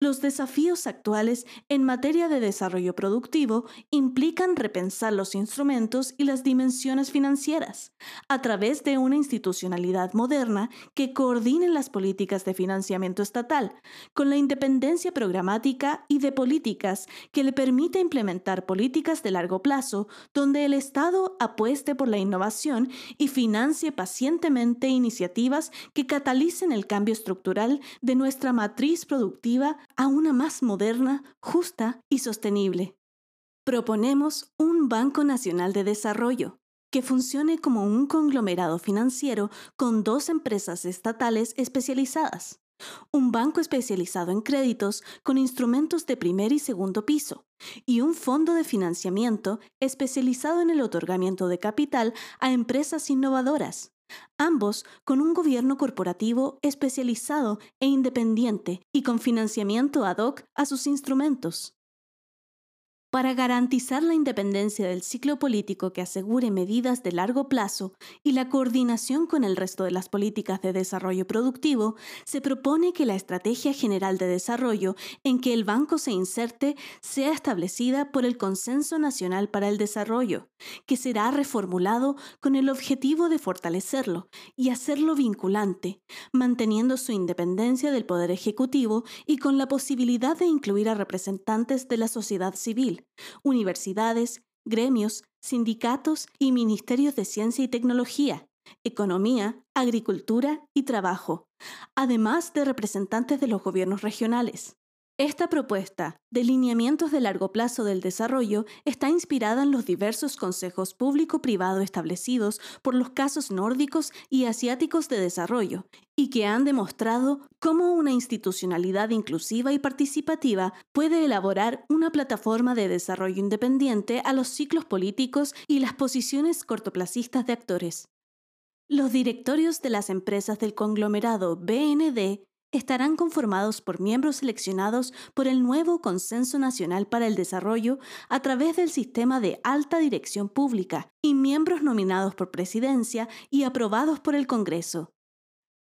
Los desafíos actuales en materia de desarrollo productivo implican repensar los instrumentos y las dimensiones financieras a través de una institucionalidad moderna que coordine las políticas de financiamiento estatal con la independencia programática y de políticas que le permita implementar políticas de largo plazo donde el Estado apueste por la innovación y financie pacientemente iniciativas que catalicen el cambio estructural de nuestra matriz productiva a una más moderna, justa y sostenible. Proponemos un Banco Nacional de Desarrollo que funcione como un conglomerado financiero con dos empresas estatales especializadas, un banco especializado en créditos con instrumentos de primer y segundo piso, y un fondo de financiamiento especializado en el otorgamiento de capital a empresas innovadoras, ambos con un gobierno corporativo especializado e independiente y con financiamiento ad hoc a sus instrumentos. Para garantizar la independencia del ciclo político que asegure medidas de largo plazo y la coordinación con el resto de las políticas de desarrollo productivo, se propone que la Estrategia General de Desarrollo en que el banco se inserte sea establecida por el Consenso Nacional para el Desarrollo, que será reformulado con el objetivo de fortalecerlo y hacerlo vinculante, manteniendo su independencia del Poder Ejecutivo y con la posibilidad de incluir a representantes de la sociedad civil universidades, gremios, sindicatos y ministerios de ciencia y tecnología, economía, agricultura y trabajo, además de representantes de los gobiernos regionales. Esta propuesta de lineamientos de largo plazo del desarrollo está inspirada en los diversos consejos público-privado establecidos por los casos nórdicos y asiáticos de desarrollo y que han demostrado cómo una institucionalidad inclusiva y participativa puede elaborar una plataforma de desarrollo independiente a los ciclos políticos y las posiciones cortoplacistas de actores. Los directorios de las empresas del conglomerado BND estarán conformados por miembros seleccionados por el nuevo Consenso Nacional para el Desarrollo a través del sistema de alta dirección pública y miembros nominados por presidencia y aprobados por el Congreso.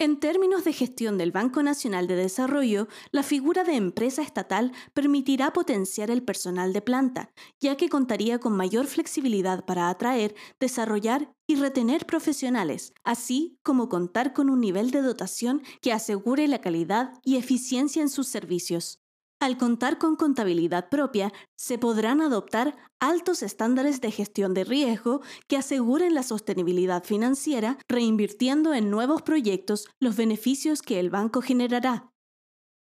En términos de gestión del Banco Nacional de Desarrollo, la figura de empresa estatal permitirá potenciar el personal de planta, ya que contaría con mayor flexibilidad para atraer, desarrollar y retener profesionales, así como contar con un nivel de dotación que asegure la calidad y eficiencia en sus servicios. Al contar con contabilidad propia, se podrán adoptar altos estándares de gestión de riesgo que aseguren la sostenibilidad financiera, reinvirtiendo en nuevos proyectos los beneficios que el banco generará.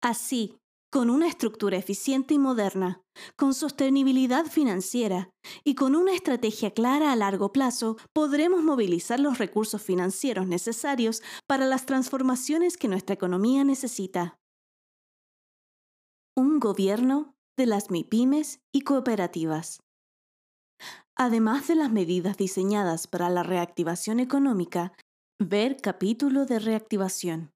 Así, con una estructura eficiente y moderna, con sostenibilidad financiera y con una estrategia clara a largo plazo, podremos movilizar los recursos financieros necesarios para las transformaciones que nuestra economía necesita un gobierno de las MIPIMES y cooperativas. Además de las medidas diseñadas para la reactivación económica, ver capítulo de reactivación.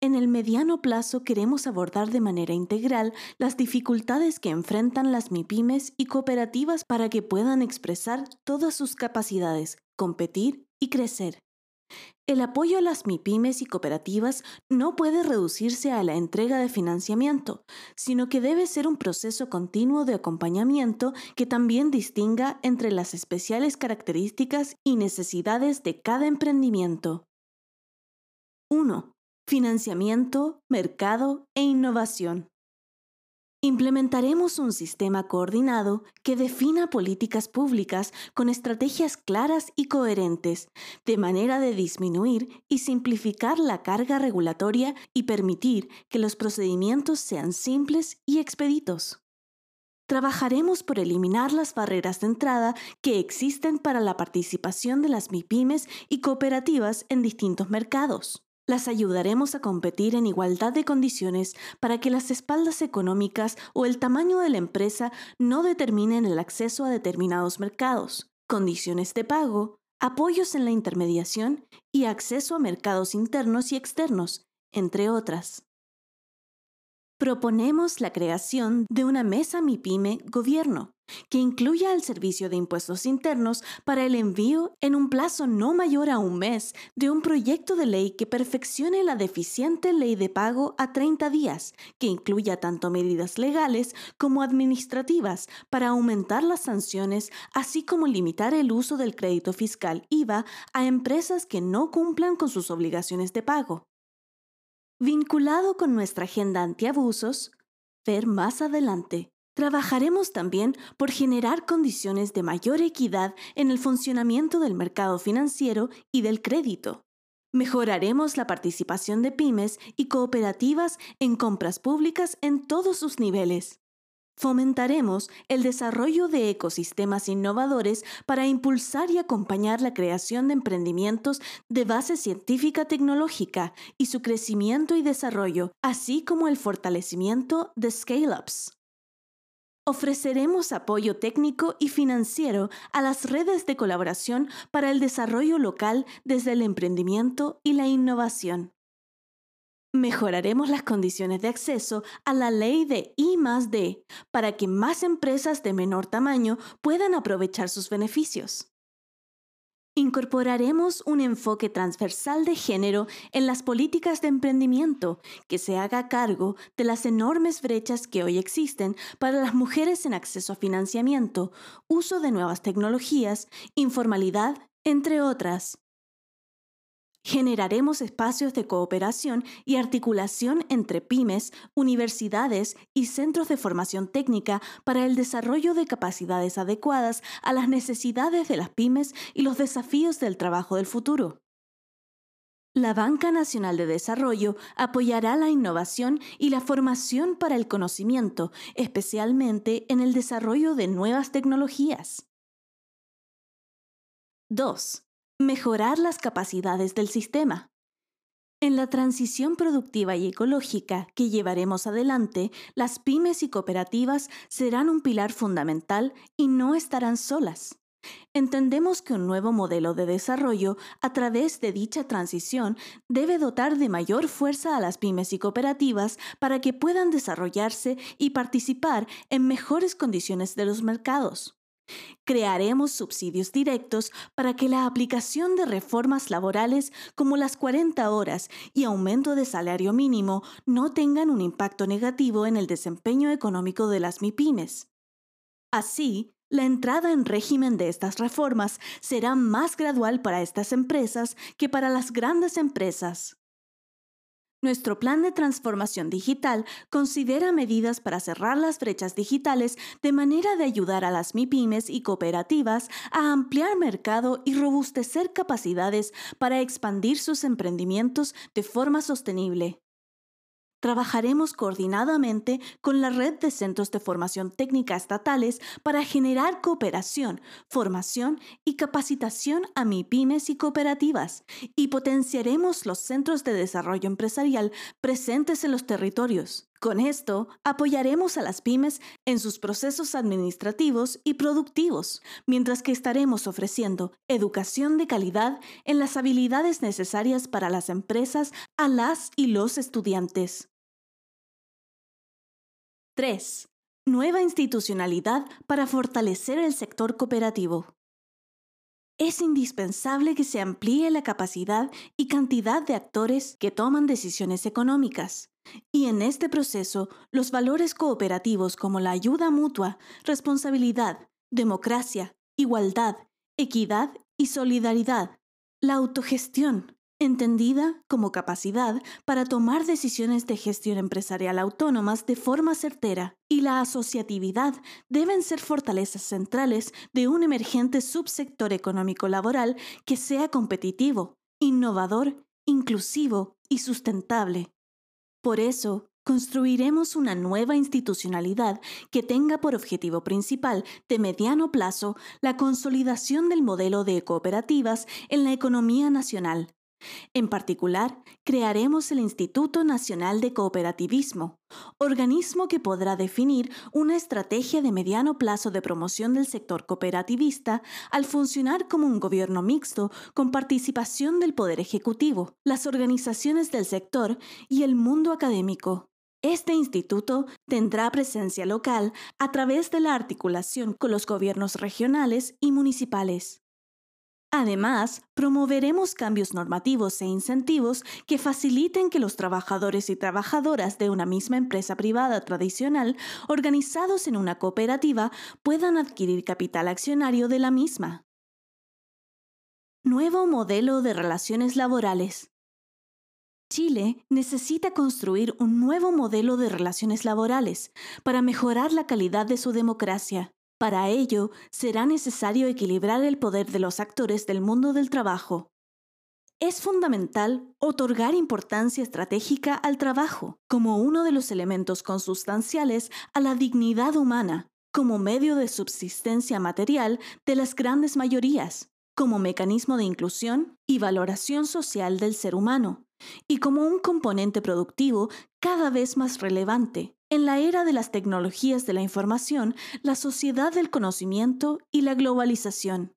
En el mediano plazo queremos abordar de manera integral las dificultades que enfrentan las MIPIMES y cooperativas para que puedan expresar todas sus capacidades, competir y crecer. El apoyo a las MIPIMES y cooperativas no puede reducirse a la entrega de financiamiento, sino que debe ser un proceso continuo de acompañamiento que también distinga entre las especiales características y necesidades de cada emprendimiento. 1. Financiamiento, mercado e innovación. Implementaremos un sistema coordinado que defina políticas públicas con estrategias claras y coherentes, de manera de disminuir y simplificar la carga regulatoria y permitir que los procedimientos sean simples y expeditos. Trabajaremos por eliminar las barreras de entrada que existen para la participación de las MIPIMES y cooperativas en distintos mercados. Las ayudaremos a competir en igualdad de condiciones para que las espaldas económicas o el tamaño de la empresa no determinen el acceso a determinados mercados, condiciones de pago, apoyos en la intermediación y acceso a mercados internos y externos, entre otras proponemos la creación de una mesa MIPYME Gobierno que incluya el servicio de impuestos internos para el envío en un plazo no mayor a un mes de un proyecto de ley que perfeccione la deficiente ley de pago a 30 días, que incluya tanto medidas legales como administrativas para aumentar las sanciones, así como limitar el uso del crédito fiscal IVA a empresas que no cumplan con sus obligaciones de pago. Vinculado con nuestra agenda antiabusos, ver más adelante, trabajaremos también por generar condiciones de mayor equidad en el funcionamiento del mercado financiero y del crédito. Mejoraremos la participación de pymes y cooperativas en compras públicas en todos sus niveles. Fomentaremos el desarrollo de ecosistemas innovadores para impulsar y acompañar la creación de emprendimientos de base científica tecnológica y su crecimiento y desarrollo, así como el fortalecimiento de scale-ups. Ofreceremos apoyo técnico y financiero a las redes de colaboración para el desarrollo local desde el emprendimiento y la innovación. Mejoraremos las condiciones de acceso a la ley de I D para que más empresas de menor tamaño puedan aprovechar sus beneficios. Incorporaremos un enfoque transversal de género en las políticas de emprendimiento que se haga cargo de las enormes brechas que hoy existen para las mujeres en acceso a financiamiento, uso de nuevas tecnologías, informalidad, entre otras. Generaremos espacios de cooperación y articulación entre pymes, universidades y centros de formación técnica para el desarrollo de capacidades adecuadas a las necesidades de las pymes y los desafíos del trabajo del futuro. La Banca Nacional de Desarrollo apoyará la innovación y la formación para el conocimiento, especialmente en el desarrollo de nuevas tecnologías. 2 mejorar las capacidades del sistema. En la transición productiva y ecológica que llevaremos adelante, las pymes y cooperativas serán un pilar fundamental y no estarán solas. Entendemos que un nuevo modelo de desarrollo a través de dicha transición debe dotar de mayor fuerza a las pymes y cooperativas para que puedan desarrollarse y participar en mejores condiciones de los mercados. Crearemos subsidios directos para que la aplicación de reformas laborales como las 40 horas y aumento de salario mínimo no tengan un impacto negativo en el desempeño económico de las MIPIMES. Así, la entrada en régimen de estas reformas será más gradual para estas empresas que para las grandes empresas. Nuestro plan de transformación digital considera medidas para cerrar las brechas digitales de manera de ayudar a las MIPIMES y cooperativas a ampliar mercado y robustecer capacidades para expandir sus emprendimientos de forma sostenible. Trabajaremos coordinadamente con la red de centros de formación técnica estatales para generar cooperación, formación y capacitación a MIPIMES y cooperativas y potenciaremos los centros de desarrollo empresarial presentes en los territorios. Con esto, apoyaremos a las pymes en sus procesos administrativos y productivos, mientras que estaremos ofreciendo educación de calidad en las habilidades necesarias para las empresas a las y los estudiantes. 3. Nueva institucionalidad para fortalecer el sector cooperativo. Es indispensable que se amplíe la capacidad y cantidad de actores que toman decisiones económicas. Y en este proceso, los valores cooperativos como la ayuda mutua, responsabilidad, democracia, igualdad, equidad y solidaridad, la autogestión, entendida como capacidad para tomar decisiones de gestión empresarial autónomas de forma certera, y la asociatividad deben ser fortalezas centrales de un emergente subsector económico laboral que sea competitivo, innovador, inclusivo y sustentable. Por eso, construiremos una nueva institucionalidad que tenga por objetivo principal de mediano plazo la consolidación del modelo de cooperativas en la economía nacional en particular, crearemos el Instituto Nacional de Cooperativismo, organismo que podrá definir una estrategia de mediano plazo de promoción del sector cooperativista al funcionar como un gobierno mixto con participación del Poder Ejecutivo, las organizaciones del sector y el mundo académico. Este instituto tendrá presencia local a través de la articulación con los gobiernos regionales y municipales. Además, promoveremos cambios normativos e incentivos que faciliten que los trabajadores y trabajadoras de una misma empresa privada tradicional, organizados en una cooperativa, puedan adquirir capital accionario de la misma. Nuevo modelo de relaciones laborales. Chile necesita construir un nuevo modelo de relaciones laborales para mejorar la calidad de su democracia. Para ello, será necesario equilibrar el poder de los actores del mundo del trabajo. Es fundamental otorgar importancia estratégica al trabajo como uno de los elementos consustanciales a la dignidad humana, como medio de subsistencia material de las grandes mayorías, como mecanismo de inclusión y valoración social del ser humano, y como un componente productivo cada vez más relevante, en la era de las tecnologías de la información, la sociedad del conocimiento y la globalización.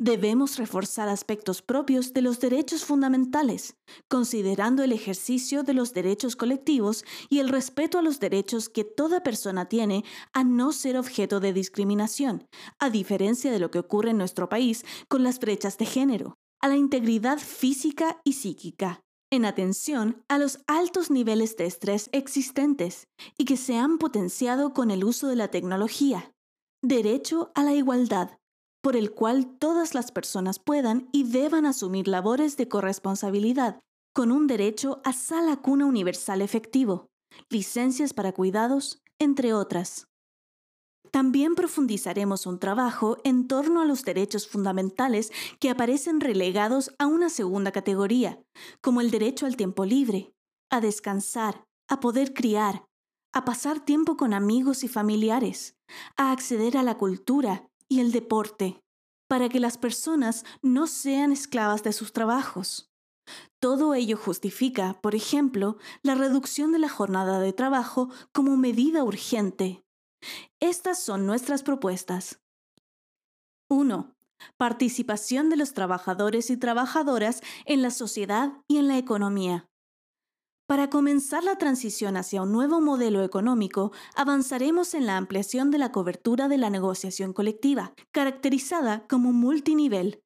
Debemos reforzar aspectos propios de los derechos fundamentales, considerando el ejercicio de los derechos colectivos y el respeto a los derechos que toda persona tiene a no ser objeto de discriminación, a diferencia de lo que ocurre en nuestro país con las brechas de género, a la integridad física y psíquica, en atención a los altos niveles de estrés existentes y que se han potenciado con el uso de la tecnología. Derecho a la igualdad, por el cual todas las personas puedan y deban asumir labores de corresponsabilidad, con un derecho a sala cuna universal efectivo, licencias para cuidados, entre otras. También profundizaremos un trabajo en torno a los derechos fundamentales que aparecen relegados a una segunda categoría, como el derecho al tiempo libre, a descansar, a poder criar, a pasar tiempo con amigos y familiares, a acceder a la cultura y el deporte, para que las personas no sean esclavas de sus trabajos. Todo ello justifica, por ejemplo, la reducción de la jornada de trabajo como medida urgente estas son nuestras propuestas. 1. Participación de los trabajadores y trabajadoras en la sociedad y en la economía. Para comenzar la transición hacia un nuevo modelo económico, avanzaremos en la ampliación de la cobertura de la negociación colectiva, caracterizada como multinivel,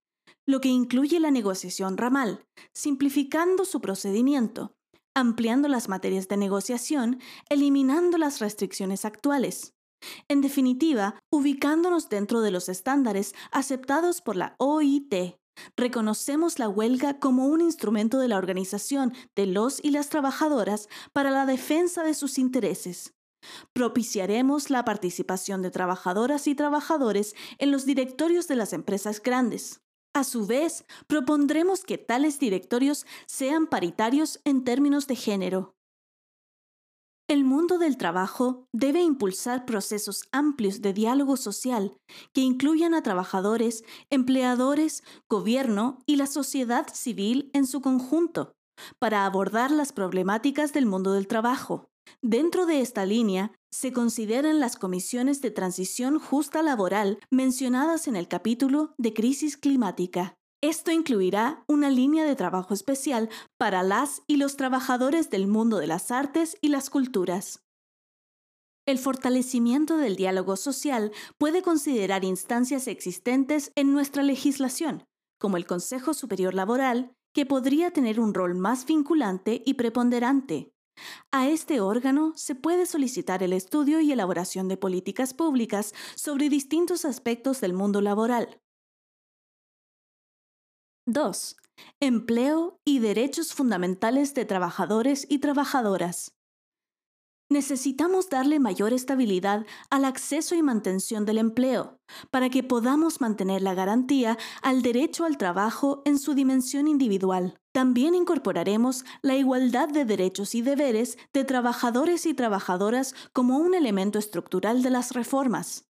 lo que incluye la negociación ramal, simplificando su procedimiento, ampliando las materias de negociación, eliminando las restricciones actuales. En definitiva, ubicándonos dentro de los estándares aceptados por la OIT, reconocemos la huelga como un instrumento de la organización de los y las trabajadoras para la defensa de sus intereses. Propiciaremos la participación de trabajadoras y trabajadores en los directorios de las empresas grandes. A su vez, propondremos que tales directorios sean paritarios en términos de género. El mundo del trabajo debe impulsar procesos amplios de diálogo social que incluyan a trabajadores, empleadores, gobierno y la sociedad civil en su conjunto, para abordar las problemáticas del mundo del trabajo. Dentro de esta línea, se consideran las comisiones de transición justa laboral mencionadas en el capítulo de crisis climática. Esto incluirá una línea de trabajo especial para las y los trabajadores del mundo de las artes y las culturas. El fortalecimiento del diálogo social puede considerar instancias existentes en nuestra legislación, como el Consejo Superior Laboral, que podría tener un rol más vinculante y preponderante. A este órgano se puede solicitar el estudio y elaboración de políticas públicas sobre distintos aspectos del mundo laboral, 2. empleo y derechos fundamentales de trabajadores y trabajadoras. Necesitamos darle mayor estabilidad al acceso y mantención del empleo para que podamos mantener la garantía al derecho al trabajo en su dimensión individual. También incorporaremos la igualdad de derechos y deberes de trabajadores y trabajadoras como un elemento estructural de las reformas.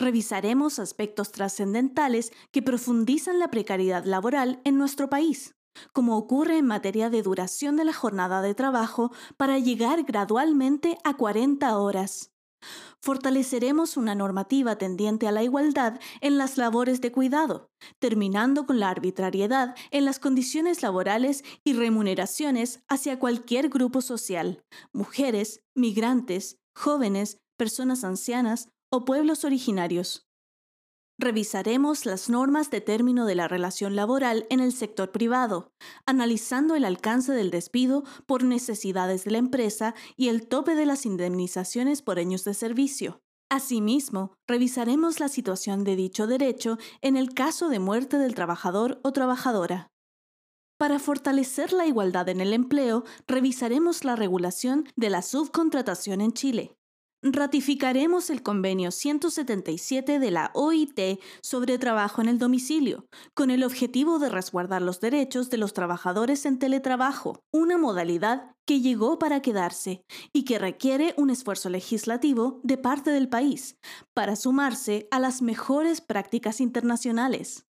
Revisaremos aspectos trascendentales que profundizan la precariedad laboral en nuestro país como ocurre en materia de duración de la jornada de trabajo para llegar gradualmente a 40 horas. Fortaleceremos una normativa tendiente a la igualdad en las labores de cuidado, terminando con la arbitrariedad en las condiciones laborales y remuneraciones hacia cualquier grupo social, mujeres, migrantes, jóvenes, personas ancianas o pueblos originarios. Revisaremos las normas de término de la relación laboral en el sector privado, analizando el alcance del despido por necesidades de la empresa y el tope de las indemnizaciones por años de servicio. Asimismo, revisaremos la situación de dicho derecho en el caso de muerte del trabajador o trabajadora. Para fortalecer la igualdad en el empleo, revisaremos la regulación de la subcontratación en Chile ratificaremos el convenio 177 de la OIT sobre trabajo en el domicilio, con el objetivo de resguardar los derechos de los trabajadores en teletrabajo, una modalidad que llegó para quedarse y que requiere un esfuerzo legislativo de parte del país para sumarse a las mejores prácticas internacionales.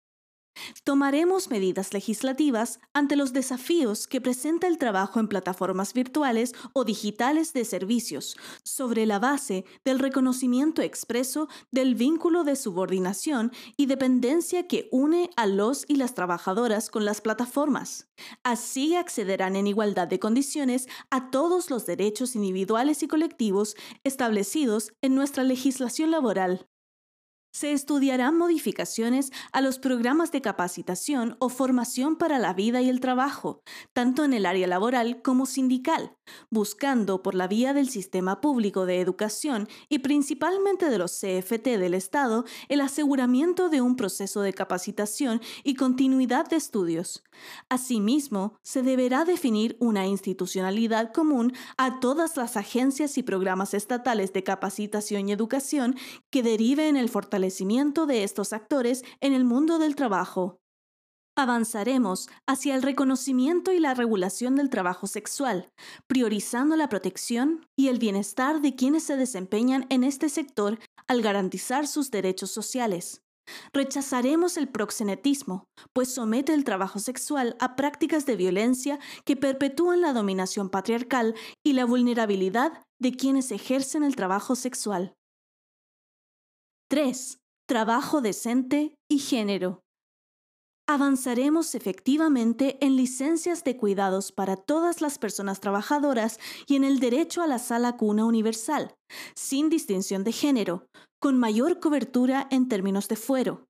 Tomaremos medidas legislativas ante los desafíos que presenta el trabajo en plataformas virtuales o digitales de servicios, sobre la base del reconocimiento expreso del vínculo de subordinación y dependencia que une a los y las trabajadoras con las plataformas. Así accederán en igualdad de condiciones a todos los derechos individuales y colectivos establecidos en nuestra legislación laboral se estudiarán modificaciones a los programas de capacitación o formación para la vida y el trabajo, tanto en el área laboral como sindical, buscando por la vía del sistema público de educación y principalmente de los CFT del Estado el aseguramiento de un proceso de capacitación y continuidad de estudios. Asimismo, se deberá definir una institucionalidad común a todas las agencias y programas estatales de capacitación y educación que derive en el fortalecimiento de estos actores en el mundo del trabajo. Avanzaremos hacia el reconocimiento y la regulación del trabajo sexual, priorizando la protección y el bienestar de quienes se desempeñan en este sector al garantizar sus derechos sociales. Rechazaremos el proxenetismo, pues somete el trabajo sexual a prácticas de violencia que perpetúan la dominación patriarcal y la vulnerabilidad de quienes ejercen el trabajo sexual. 3. Trabajo decente y género. Avanzaremos efectivamente en licencias de cuidados para todas las personas trabajadoras y en el derecho a la sala cuna universal, sin distinción de género, con mayor cobertura en términos de fuero.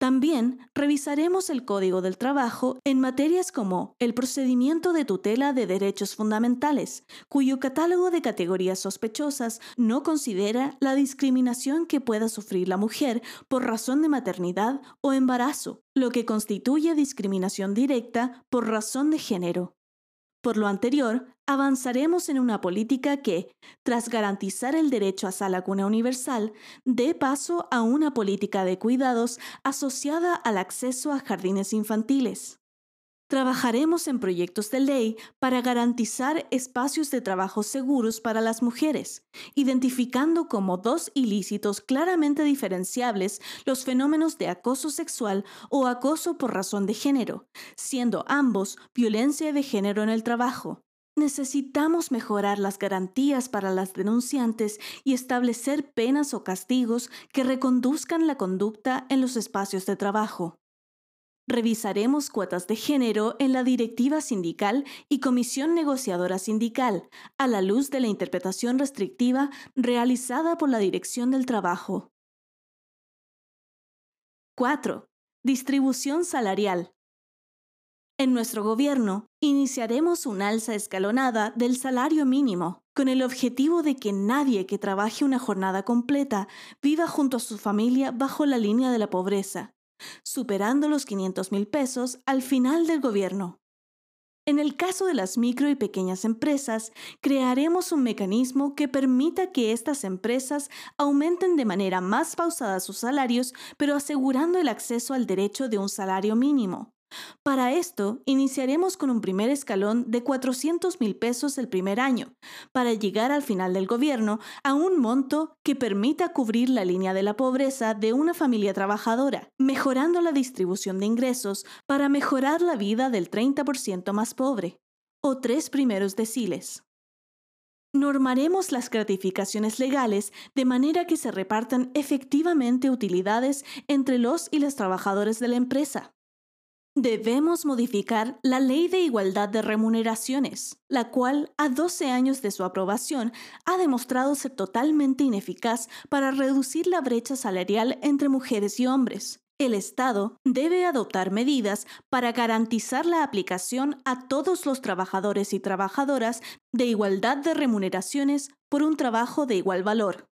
También revisaremos el Código del Trabajo en materias como el procedimiento de tutela de derechos fundamentales, cuyo catálogo de categorías sospechosas no considera la discriminación que pueda sufrir la mujer por razón de maternidad o embarazo, lo que constituye discriminación directa por razón de género. Por lo anterior, avanzaremos en una política que, tras garantizar el derecho a sala cuna universal, dé paso a una política de cuidados asociada al acceso a jardines infantiles. Trabajaremos en proyectos de ley para garantizar espacios de trabajo seguros para las mujeres, identificando como dos ilícitos claramente diferenciables los fenómenos de acoso sexual o acoso por razón de género, siendo ambos violencia de género en el trabajo. Necesitamos mejorar las garantías para las denunciantes y establecer penas o castigos que reconduzcan la conducta en los espacios de trabajo. Revisaremos cuotas de género en la directiva sindical y comisión negociadora sindical, a la luz de la interpretación restrictiva realizada por la Dirección del Trabajo. 4. Distribución salarial. En nuestro gobierno, iniciaremos una alza escalonada del salario mínimo, con el objetivo de que nadie que trabaje una jornada completa viva junto a su familia bajo la línea de la pobreza superando los 500 mil pesos al final del gobierno. En el caso de las micro y pequeñas empresas, crearemos un mecanismo que permita que estas empresas aumenten de manera más pausada sus salarios, pero asegurando el acceso al derecho de un salario mínimo. Para esto, iniciaremos con un primer escalón de 400 mil pesos el primer año, para llegar al final del gobierno a un monto que permita cubrir la línea de la pobreza de una familia trabajadora, mejorando la distribución de ingresos para mejorar la vida del 30% más pobre, o tres primeros deciles. Normaremos las gratificaciones legales de manera que se repartan efectivamente utilidades entre los y las trabajadores de la empresa. Debemos modificar la Ley de Igualdad de Remuneraciones, la cual, a 12 años de su aprobación, ha demostrado ser totalmente ineficaz para reducir la brecha salarial entre mujeres y hombres. El Estado debe adoptar medidas para garantizar la aplicación a todos los trabajadores y trabajadoras de igualdad de remuneraciones por un trabajo de igual valor.